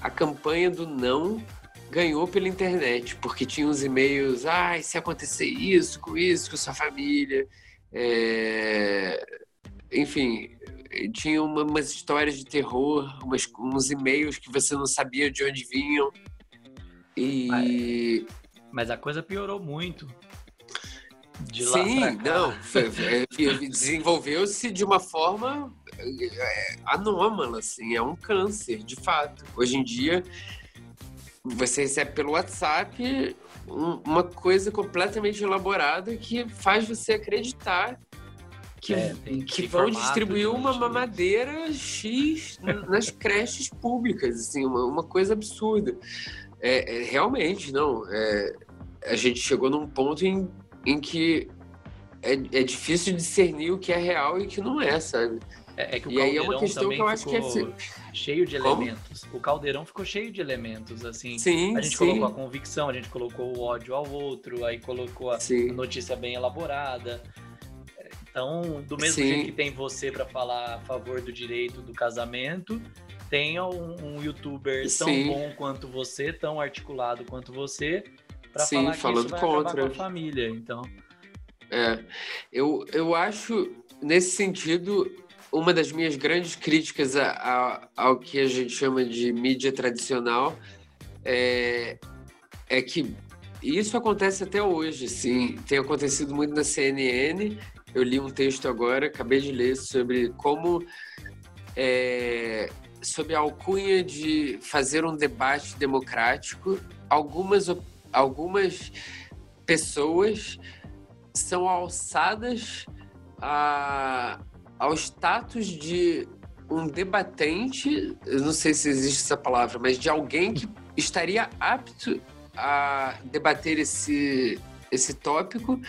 a campanha do não ganhou pela internet, porque tinha uns e-mails, ah, se acontecer isso, com isso, com sua família, é... enfim, tinha uma, umas histórias de terror, umas, uns e-mails que você não sabia de onde vinham. E. Mas a coisa piorou muito. De Sim, não. Desenvolveu-se de uma forma é, anômala, assim, é um câncer, de fato. Hoje em dia, você recebe pelo WhatsApp uma coisa completamente elaborada que faz você acreditar que, é, que vão distribuir uma mamadeira X nas creches públicas, assim, uma, uma coisa absurda. É, é, realmente, não. É, a gente chegou num ponto em, em que é, é difícil discernir o que é real e o que não é, sabe? É, é que o e aí é uma questão que eu acho que é cheio de elementos. Como? O caldeirão ficou cheio de elementos, assim. Sim, a gente sim. colocou a convicção, a gente colocou o ódio ao outro, aí colocou a sim. notícia bem elaborada. Então, do mesmo sim. jeito que tem você para falar a favor do direito do casamento, tenha um, um youtuber tão sim. bom quanto você, tão articulado quanto você, para falar que isso vai contra. com a família. Então, é, eu, eu acho nesse sentido uma das minhas grandes críticas a, a, ao que a gente chama de mídia tradicional é, é que isso acontece até hoje, sim. Tem acontecido muito na CNN. Eu li um texto agora, acabei de ler, sobre como, é, sob a alcunha de fazer um debate democrático, algumas, algumas pessoas são alçadas a, ao status de um debatente, eu não sei se existe essa palavra, mas de alguém que estaria apto a debater esse, esse tópico,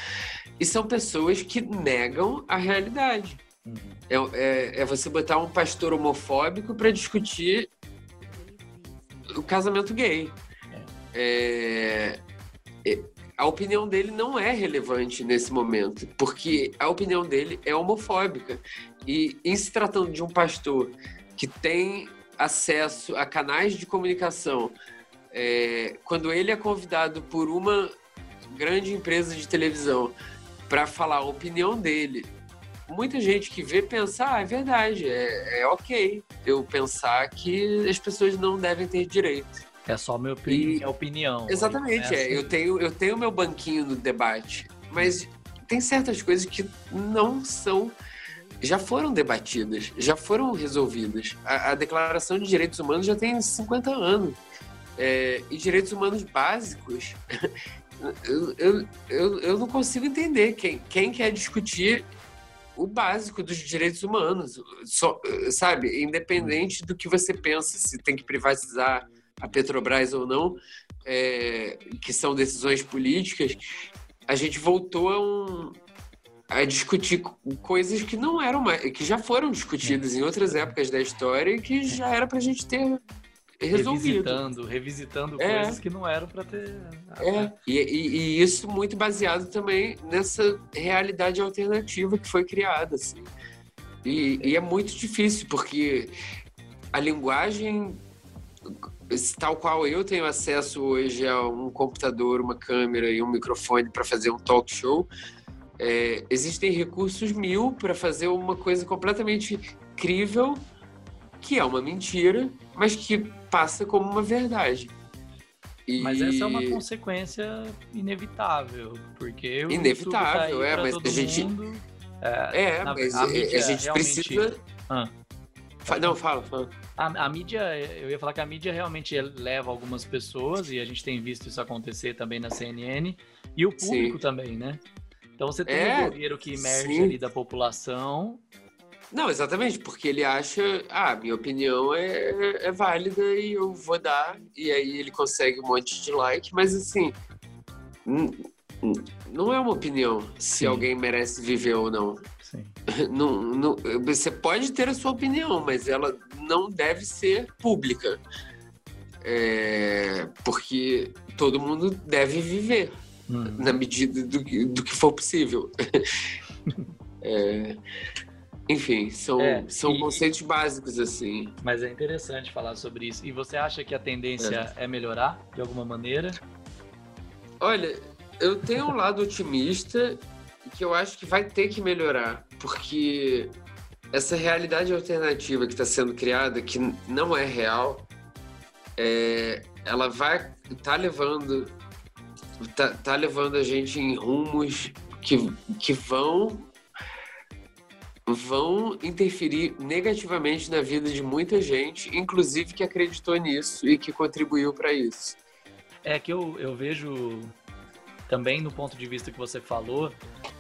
e são pessoas que negam a realidade. Uhum. É, é, é, você botar um pastor homofóbico para discutir o casamento gay. É, é a opinião dele não é relevante nesse momento, porque a opinião dele é homofóbica. E em se tratando de um pastor que tem acesso a canais de comunicação, é, quando ele é convidado por uma grande empresa de televisão para falar a opinião dele, muita gente que vê pensar, ah, é verdade, é, é ok eu pensar que as pessoas não devem ter direito. É só minha, opini e... opinião. Exatamente, é, eu tenho eu tenho meu banquinho no debate, mas tem certas coisas que não são já foram debatidas, já foram resolvidas. A, a Declaração de Direitos Humanos já tem 50 anos. É, e direitos humanos básicos, eu, eu, eu, não consigo entender quem, quem quer discutir o básico dos direitos humanos, só, sabe? Independente do que você pensa, se tem que privatizar a Petrobras ou não, é, que são decisões políticas, a gente voltou a, um, a discutir coisas que não eram mais, que já foram discutidas em outras épocas da história e que já era para a gente ter resolvido. Revisitando, revisitando é. coisas que não eram para ter. É, e, e, e, isso muito baseado também nessa realidade alternativa que foi criada, assim. E, e é muito difícil, porque a linguagem tal qual eu tenho acesso hoje a um computador, uma câmera e um microfone para fazer um talk show, é, existem recursos mil para fazer uma coisa completamente crível, que é uma mentira, mas que passa como uma verdade. E... Mas essa é uma consequência inevitável, porque inevitável, tá é, mas a gente mundo, é, é na, mas a, a gente realmente... precisa. Ah. Não, fala, fala. A, a, mídia, eu ia falar que a mídia realmente leva algumas pessoas, e a gente tem visto isso acontecer também na CNN, e o público sim. também, né? Então você tem é, um blogueiro que emerge sim. ali da população. Não, exatamente, porque ele acha, ah, minha opinião é, é válida e eu vou dar, e aí ele consegue um monte de like, mas assim, não é uma opinião se sim. alguém merece viver ou não. Sim. Não, não, você pode ter a sua opinião, mas ela não deve ser pública. É, porque todo mundo deve viver hum. na medida do, do que for possível. é, enfim, são, é, são e, conceitos básicos assim. Mas é interessante falar sobre isso. E você acha que a tendência é, é melhorar de alguma maneira? Olha, eu tenho um lado otimista que eu acho que vai ter que melhorar, porque essa realidade alternativa que está sendo criada, que não é real, é, ela vai tá levando tá, tá levando a gente em rumos que, que vão vão interferir negativamente na vida de muita gente, inclusive que acreditou nisso e que contribuiu para isso. É que eu, eu vejo também no ponto de vista que você falou,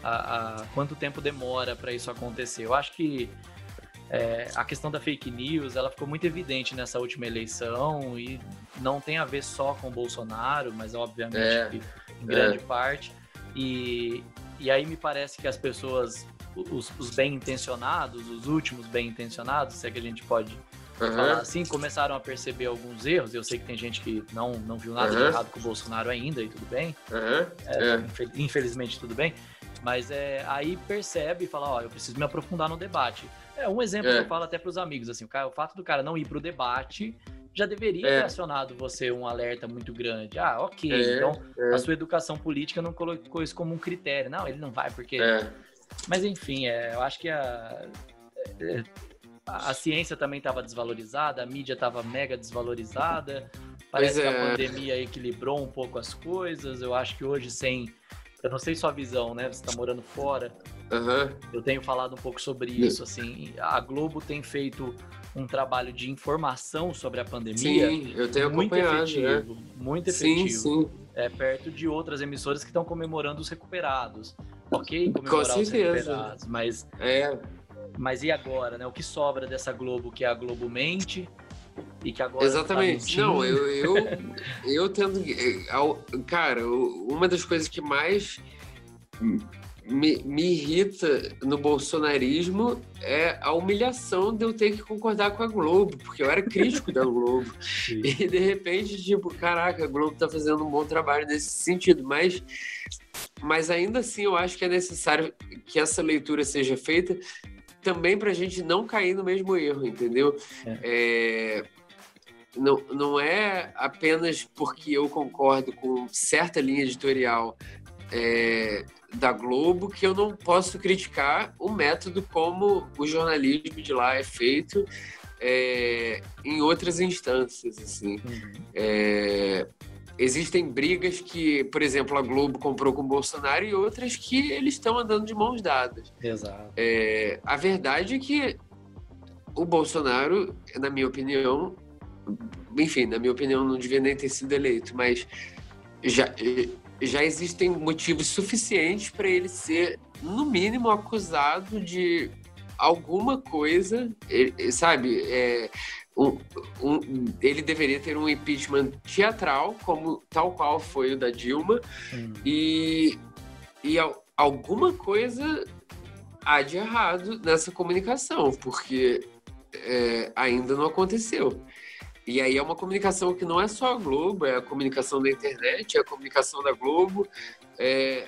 a, a quanto tempo demora para isso acontecer. Eu acho que é, a questão da fake news ela ficou muito evidente nessa última eleição e não tem a ver só com o Bolsonaro, mas obviamente é, em grande é. parte. E, e aí me parece que as pessoas, os, os bem intencionados, os últimos bem intencionados, se é que a gente pode uhum. falar assim, começaram a perceber alguns erros. Eu sei que tem gente que não, não viu nada uhum. de errado com o Bolsonaro ainda e tudo bem. Uhum. É, infelizmente tudo bem. Mas é, aí percebe e fala, ó, eu preciso me aprofundar no debate. É um exemplo é. que eu falo até para os amigos, assim, o, cara, o fato do cara não ir para o debate já deveria é. ter acionado você um alerta muito grande. Ah, ok, é, então é. a sua educação política não colocou isso como um critério. Não, ele não vai porque... É. Mas enfim, é, eu acho que a, é, a, a ciência também estava desvalorizada, a mídia estava mega desvalorizada. Parece que a pandemia equilibrou um pouco as coisas. Eu acho que hoje sem eu não sei sua visão, né? Você está morando fora. Uhum. Eu tenho falado um pouco sobre isso. Assim, a Globo tem feito um trabalho de informação sobre a pandemia. Sim, eu tenho muito acompanhado, efetivo, né? muito efetivo. Sim, sim. É perto de outras emissoras que estão comemorando os recuperados. Ok, comemorar Com os recuperados, mas é. Mas e agora, né? O que sobra dessa Globo que é a Globo mente? E que agora Exatamente. Tá não, eu, eu, eu tendo. Cara, uma das coisas que mais me, me, irrita no bolsonarismo é a humilhação de eu ter que concordar com a Globo, porque eu era crítico da Globo. Sim. E de repente, tipo, caraca, a Globo tá fazendo um bom trabalho nesse sentido, mas, mas ainda assim eu acho que é necessário que essa leitura seja feita também para a gente não cair no mesmo erro, entendeu? É. É, não, não é apenas porque eu concordo com certa linha editorial é, da Globo que eu não posso criticar o método como o jornalismo de lá é feito é, em outras instâncias, assim. Uhum. É, existem brigas que, por exemplo, a Globo comprou com o Bolsonaro e outras que eles estão andando de mãos dadas. Exato. É, a verdade é que o Bolsonaro, na minha opinião, enfim, na minha opinião, não devia nem ter sido eleito, mas já, já existem motivos suficientes para ele ser, no mínimo, acusado de alguma coisa, sabe? É, um, um, ele deveria ter um impeachment teatral, como tal qual foi o da Dilma, hum. e, e alguma coisa há de errado nessa comunicação, porque é, ainda não aconteceu. E aí é uma comunicação que não é só a Globo, é a comunicação da internet, é a comunicação da Globo, é,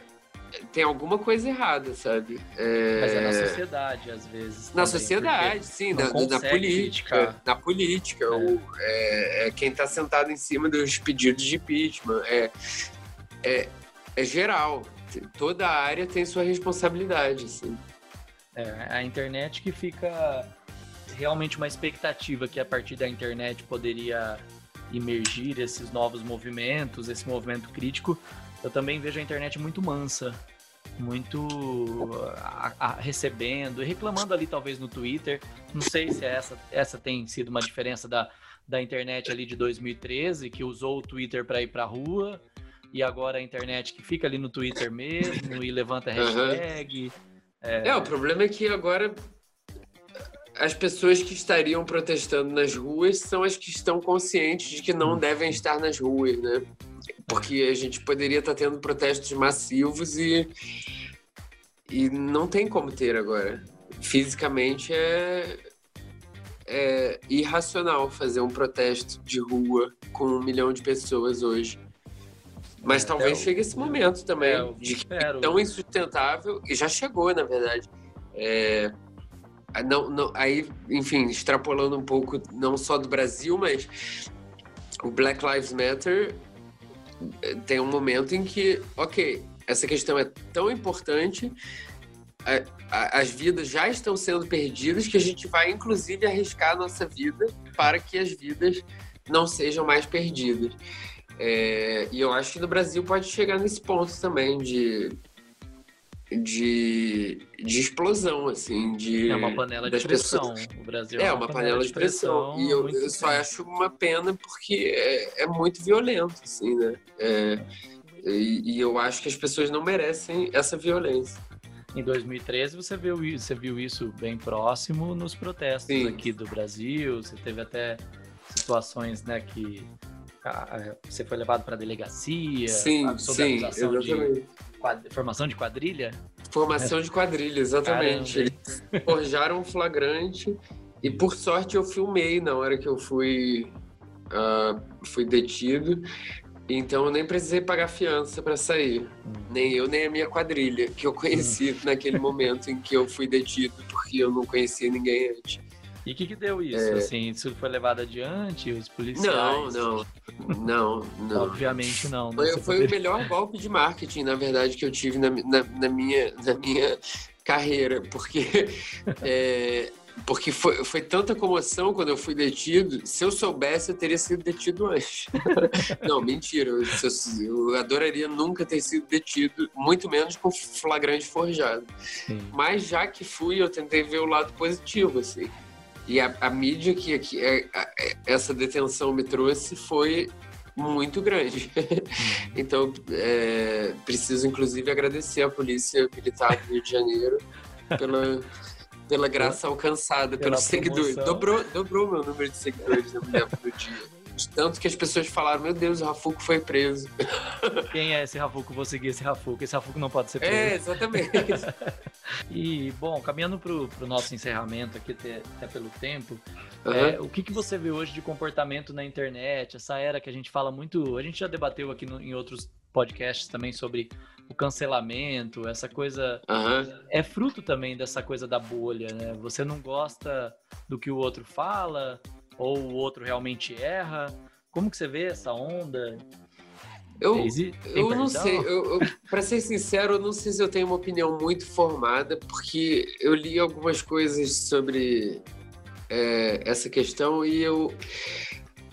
tem alguma coisa errada, sabe? É... Mas é na sociedade, às vezes. Na também, sociedade, sim, na, na, política. Na política. É. O, é, é quem está sentado em cima dos pedidos de impeachment. É, é, é geral. Toda a área tem sua responsabilidade, assim. É, a internet que fica realmente uma expectativa que a partir da internet poderia emergir esses novos movimentos, esse movimento crítico, eu também vejo a internet muito mansa, muito a, a, recebendo e reclamando ali talvez no Twitter. Não sei se essa, essa tem sido uma diferença da, da internet ali de 2013, que usou o Twitter para ir para a rua, e agora a internet que fica ali no Twitter mesmo e levanta hashtag. Uhum. É... é, o problema é que agora as pessoas que estariam protestando nas ruas são as que estão conscientes de que não devem estar nas ruas, né? Porque a gente poderia estar tendo protestos massivos e, e não tem como ter agora. Fisicamente é, é irracional fazer um protesto de rua com um milhão de pessoas hoje. Mas é, talvez chegue esse momento também é, de que é tão insustentável, e já chegou, na verdade. É, não, não, aí, enfim, extrapolando um pouco, não só do Brasil, mas o Black Lives Matter tem um momento em que, ok, essa questão é tão importante, a, a, as vidas já estão sendo perdidas que a gente vai, inclusive, arriscar a nossa vida para que as vidas não sejam mais perdidas. É, e eu acho que no Brasil pode chegar nesse ponto também de de, de explosão, assim, de... É uma panela de pressão. Pessoas... O Brasil é, é uma, panela, panela de pressão. pressão e eu, eu só acho uma pena porque é, é muito violento, assim, né? É, e, e eu acho que as pessoas não merecem essa violência. Em 2013 você viu, você viu isso bem próximo nos protestos Sim. aqui do Brasil. Você teve até situações né, que você foi levado para a delegacia sim, sim, exatamente. de formação de quadrilha. Formação de quadrilha, exatamente. Eles forjaram um flagrante e por sorte eu filmei na hora que eu fui uh, fui detido então eu nem precisei pagar fiança para sair. Hum. Nem eu, nem a minha quadrilha, que eu conheci hum. naquele momento em que eu fui detido, porque eu não conhecia ninguém antes. E o que, que deu isso? É... Assim, isso foi levado adiante? Os policiais? Não, não. Não, não. Obviamente não. Foi, foi o melhor golpe de marketing, na verdade, que eu tive na, na, na minha, na minha carreira. Porque é, porque foi, foi tanta comoção quando eu fui detido. Se eu soubesse, eu teria sido detido antes. Não, mentira. Eu, eu, adoraria nunca ter sido detido, muito menos com flagrante forjado. Sim. Mas já que fui, eu tentei ver o lado positivo, assim. E a, a mídia que, que é, a, essa detenção me trouxe foi muito grande. então, é, preciso inclusive agradecer à Polícia Militar do Rio de Janeiro pela pela graça alcançada pelos seguidores. Dobrou, dobrou meu número de seguidores, do dia. De tanto que as pessoas falaram, meu Deus, o Rafuco foi preso. Quem é esse Rafuco? Vou seguir esse Rafuco. Esse Rafuco não pode ser preso. É, exatamente. e, bom, caminhando para o nosso encerramento aqui, até, até pelo tempo, uhum. é, o que, que você vê hoje de comportamento na internet? Essa era que a gente fala muito... A gente já debateu aqui no, em outros podcasts também sobre o cancelamento, essa coisa uhum. é fruto também dessa coisa da bolha, né? Você não gosta do que o outro fala ou o outro realmente erra. Como que você vê essa onda? Eu, eu não sei, eu, eu para ser sincero, eu não sei se eu tenho uma opinião muito formada, porque eu li algumas coisas sobre é, essa questão e eu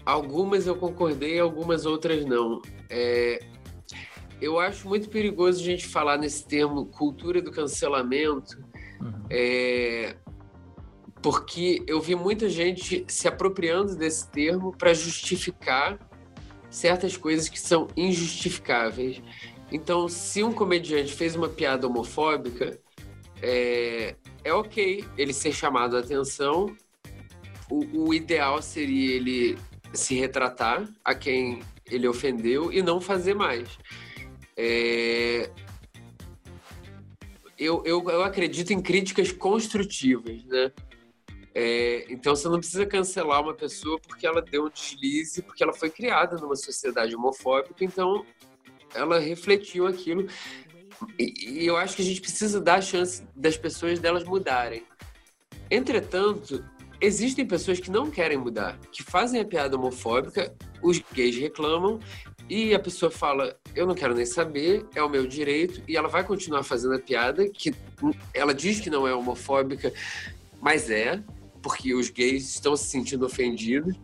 algumas eu concordei, algumas outras não. É, eu acho muito perigoso a gente falar nesse termo cultura do cancelamento, uhum. é, porque eu vi muita gente se apropriando desse termo para justificar certas coisas que são injustificáveis. Então, se um comediante fez uma piada homofóbica, é, é ok ele ser chamado a atenção. O, o ideal seria ele se retratar a quem ele ofendeu e não fazer mais. É... Eu, eu, eu acredito em críticas construtivas, né? É, então você não precisa cancelar uma pessoa porque ela deu um deslize, porque ela foi criada numa sociedade homofóbica, então ela refletiu aquilo. E, e, eu acho que a gente precisa dar a chance das pessoas delas mudarem. Entretanto, existem pessoas que não querem mudar, que fazem a piada homofóbica, os gays reclamam e a pessoa fala: Eu não quero nem saber, é o meu direito, e ela vai continuar fazendo a piada, que ela diz que não é homofóbica, mas é, porque os gays estão se sentindo ofendidos.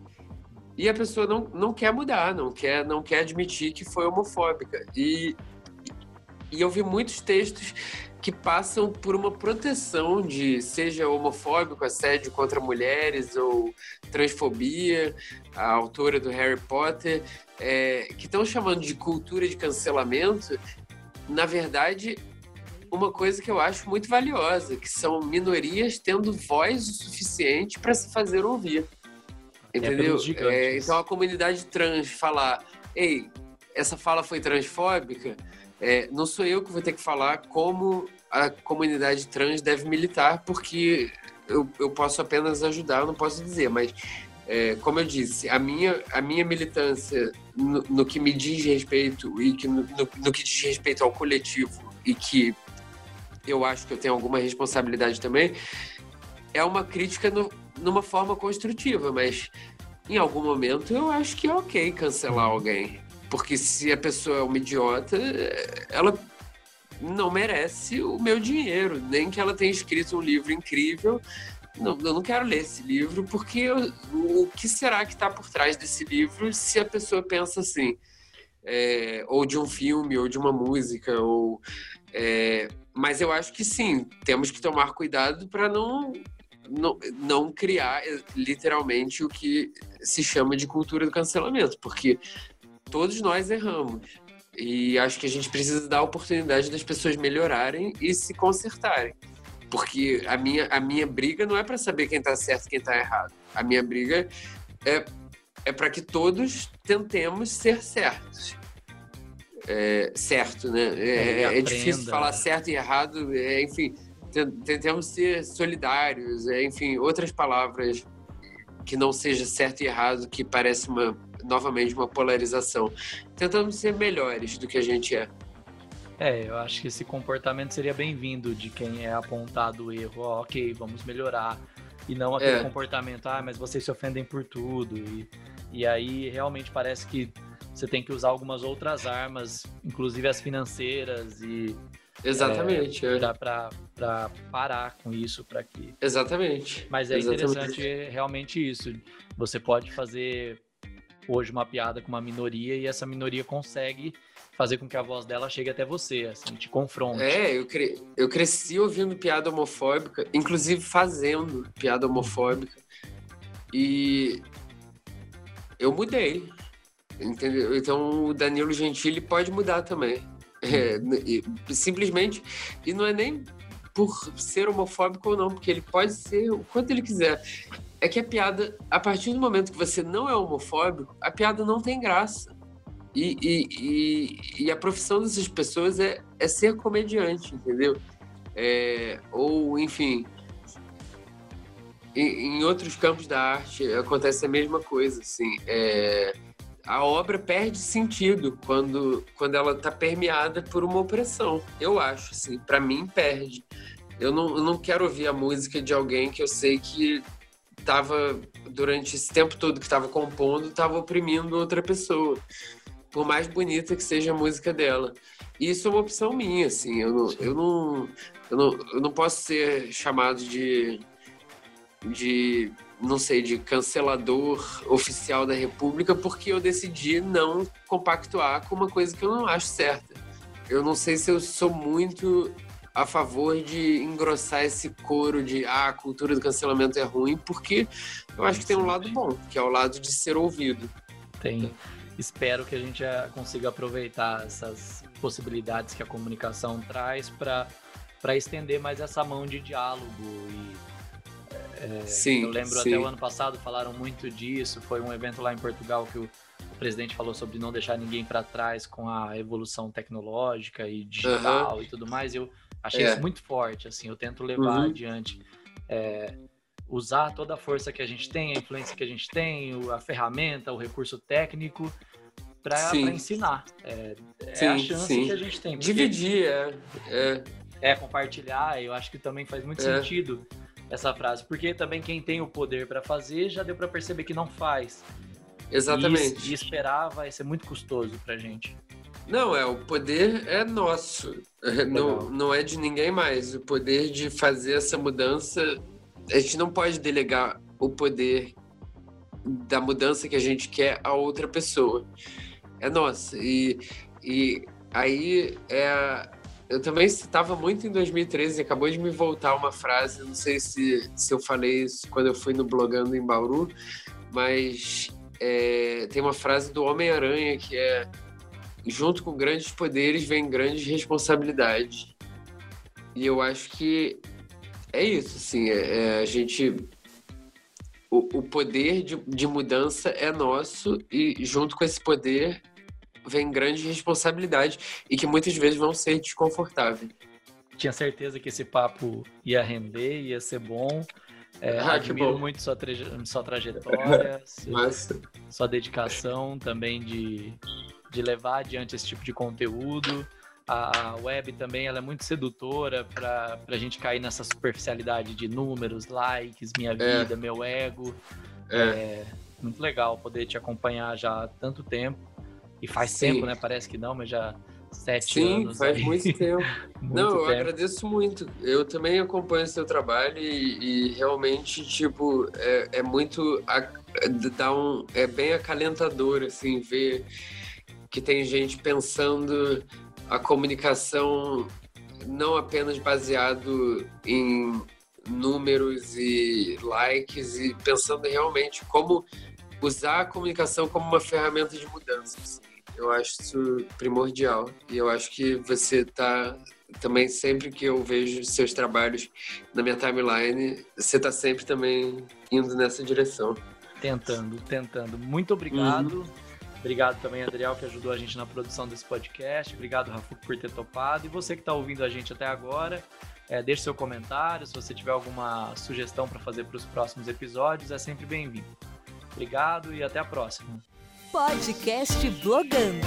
E a pessoa não, não quer mudar, não quer, não quer admitir que foi homofóbica. E, e eu vi muitos textos que passam por uma proteção de seja homofóbico, assédio contra mulheres ou transfobia, a autora do Harry Potter, é, que estão chamando de cultura de cancelamento, na verdade, uma coisa que eu acho muito valiosa, que são minorias tendo voz o suficiente para se fazer ouvir. É Entendeu? É é, então a comunidade trans falar, ei, essa fala foi transfóbica, é, não sou eu que vou ter que falar como a comunidade trans deve militar, porque eu, eu posso apenas ajudar, eu não posso dizer, mas é, como eu disse, a minha, a minha militância no, no que me diz respeito e que no, no, no, que diz respeito ao coletivo e que eu acho que eu tenho alguma responsabilidade também, é uma crítica numa forma construtiva, mas em algum momento eu acho que é ok cancelar alguém. Porque se a pessoa é uma idiota, ela não merece o meu dinheiro, nem que ela tenha escrito um livro incrível. Não, eu não quero ler esse livro, porque eu, o que será que está por trás desse livro se a pessoa pensa assim? é, ou de um filme, ou de uma música, ou é, mas eu acho que sim, temos que tomar cuidado para não, não, não criar eh, literalmente o que se chama de cultura do cancelamento, porque todos nós erramos. E acho que a gente precisa dar a oportunidade das pessoas melhorarem e se consertarem. Porque a minha, a minha briga não é para saber quem está certo e quem está errado. A minha briga é, é para que todos tentemos ser certos. É, certo, né? É, é, é difícil falar certo e errado, é, enfim, tentemos ser solidários, é, enfim, outras palavras que não seja certo e errado, que parece uma, novamente, uma polarização. Tentamos ser melhores do que a gente é. É, eu acho que esse comportamento seria bem-vindo de quem é apontado o erro. Oh, ok, vamos melhorar. E não aquele é. comportamento, ah, mas vocês se ofendem por tudo. E, e aí realmente parece que você tem que usar algumas outras armas, inclusive as financeiras e Exatamente. É, é. Para parar com isso, para que. Exatamente. Mas é Exatamente. interessante realmente isso. Você pode fazer hoje uma piada com uma minoria e essa minoria consegue fazer com que a voz dela chegue até você, assim, te confronte. É, eu, cre... eu cresci ouvindo piada homofóbica, inclusive fazendo piada homofóbica. E eu mudei. Entendeu? Então o Danilo Gentili pode mudar também. É, e, simplesmente, e não é nem por ser homofóbico ou não, porque ele pode ser o quanto ele quiser. É que a piada, a partir do momento que você não é homofóbico, a piada não tem graça. E, e, e, e a profissão dessas pessoas é, é ser comediante, entendeu? É, ou, enfim, em, em, outros campos da arte acontece a mesma coisa, assim. É, a obra perde sentido quando, quando ela está permeada por uma opressão. Eu acho, assim, para mim perde. Eu não, eu não quero ouvir a música de alguém que eu sei que estava durante esse tempo todo que estava compondo, estava oprimindo outra pessoa. Por mais bonita que seja a música dela. E isso é uma opção minha, assim. Eu não, eu não, eu não, eu não posso ser chamado de, de não sei, de cancelador oficial da República, porque eu decidi não compactuar com uma coisa que eu não acho certa. Eu não sei se eu sou muito a favor de engrossar esse coro de ah, a cultura do cancelamento é ruim, porque eu acho que tem um lado bom, que é o lado de ser ouvido. Tem. Espero que a gente consiga aproveitar essas possibilidades que a comunicação traz para estender mais essa mão de diálogo e é, sim, eu lembro sim. até o ano passado falaram muito disso. Foi um evento lá em Portugal que o, o presidente falou sobre não deixar ninguém para trás com a evolução tecnológica e digital uhum. e tudo mais. Eu achei é. isso muito forte. Assim, eu tento levar uhum. adiante. É, usar toda a força que a gente tem, a influência que a gente tem, a ferramenta, o recurso técnico para ensinar. É, é sim, a chance sim. que a gente tem. Dividir, é, é. É, compartilhar, eu acho que também faz muito é. sentido essa frase, porque também quem tem o poder para fazer já deu para perceber que não faz. Exatamente. E, e esperar vai ser muito custoso para gente. Não, é, o poder é nosso, não, não é de ninguém mais. O poder de fazer essa mudança, a gente não pode delegar o poder da mudança que a gente quer a outra pessoa. É nossa. E, e aí é, eu também estava muito em 2013, acabou de me voltar uma frase, não sei se, se eu falei isso quando eu fui no Blogando em Bauru, mas é, tem uma frase do Homem-Aranha que é junto com grandes poderes vem grandes responsabilidades. E eu acho que é isso, assim, é, é a gente... O, o poder de, de mudança é nosso e junto com esse poder vem grandes responsabilidades e que muitas vezes vão ser desconfortáveis. Tinha certeza que esse papo ia render, ia ser bom. É, ah, admiro muito sua, tra sua trajetória, sua, sua dedicação também de, de levar adiante esse tipo de conteúdo. A web também ela é muito sedutora para a gente cair nessa superficialidade de números, likes, minha é. vida, é. meu ego. É. é. muito legal poder te acompanhar já há tanto tempo. E faz Sim. tempo, né? Parece que não, mas já sete Sim, anos. Sim, faz aí. muito tempo. muito não, eu tempo. agradeço muito. Eu também acompanho o seu trabalho e, e realmente, tipo, é, é muito. dá um, é bem acalentador, assim, ver que tem gente pensando a comunicação não apenas baseado em números e likes e pensando realmente como usar a comunicação como uma ferramenta de mudanças. Eu acho isso primordial e eu acho que você está também sempre que eu vejo seus trabalhos na minha timeline, você está sempre também indo nessa direção. Tentando, tentando. Muito obrigado. Uhum. Obrigado também, Adriel, que ajudou a gente na produção desse podcast. Obrigado, Rafa, por ter topado. E você que está ouvindo a gente até agora, é, deixe seu comentário. Se você tiver alguma sugestão para fazer para os próximos episódios, é sempre bem-vindo. Obrigado e até a próxima. Podcast Blogando.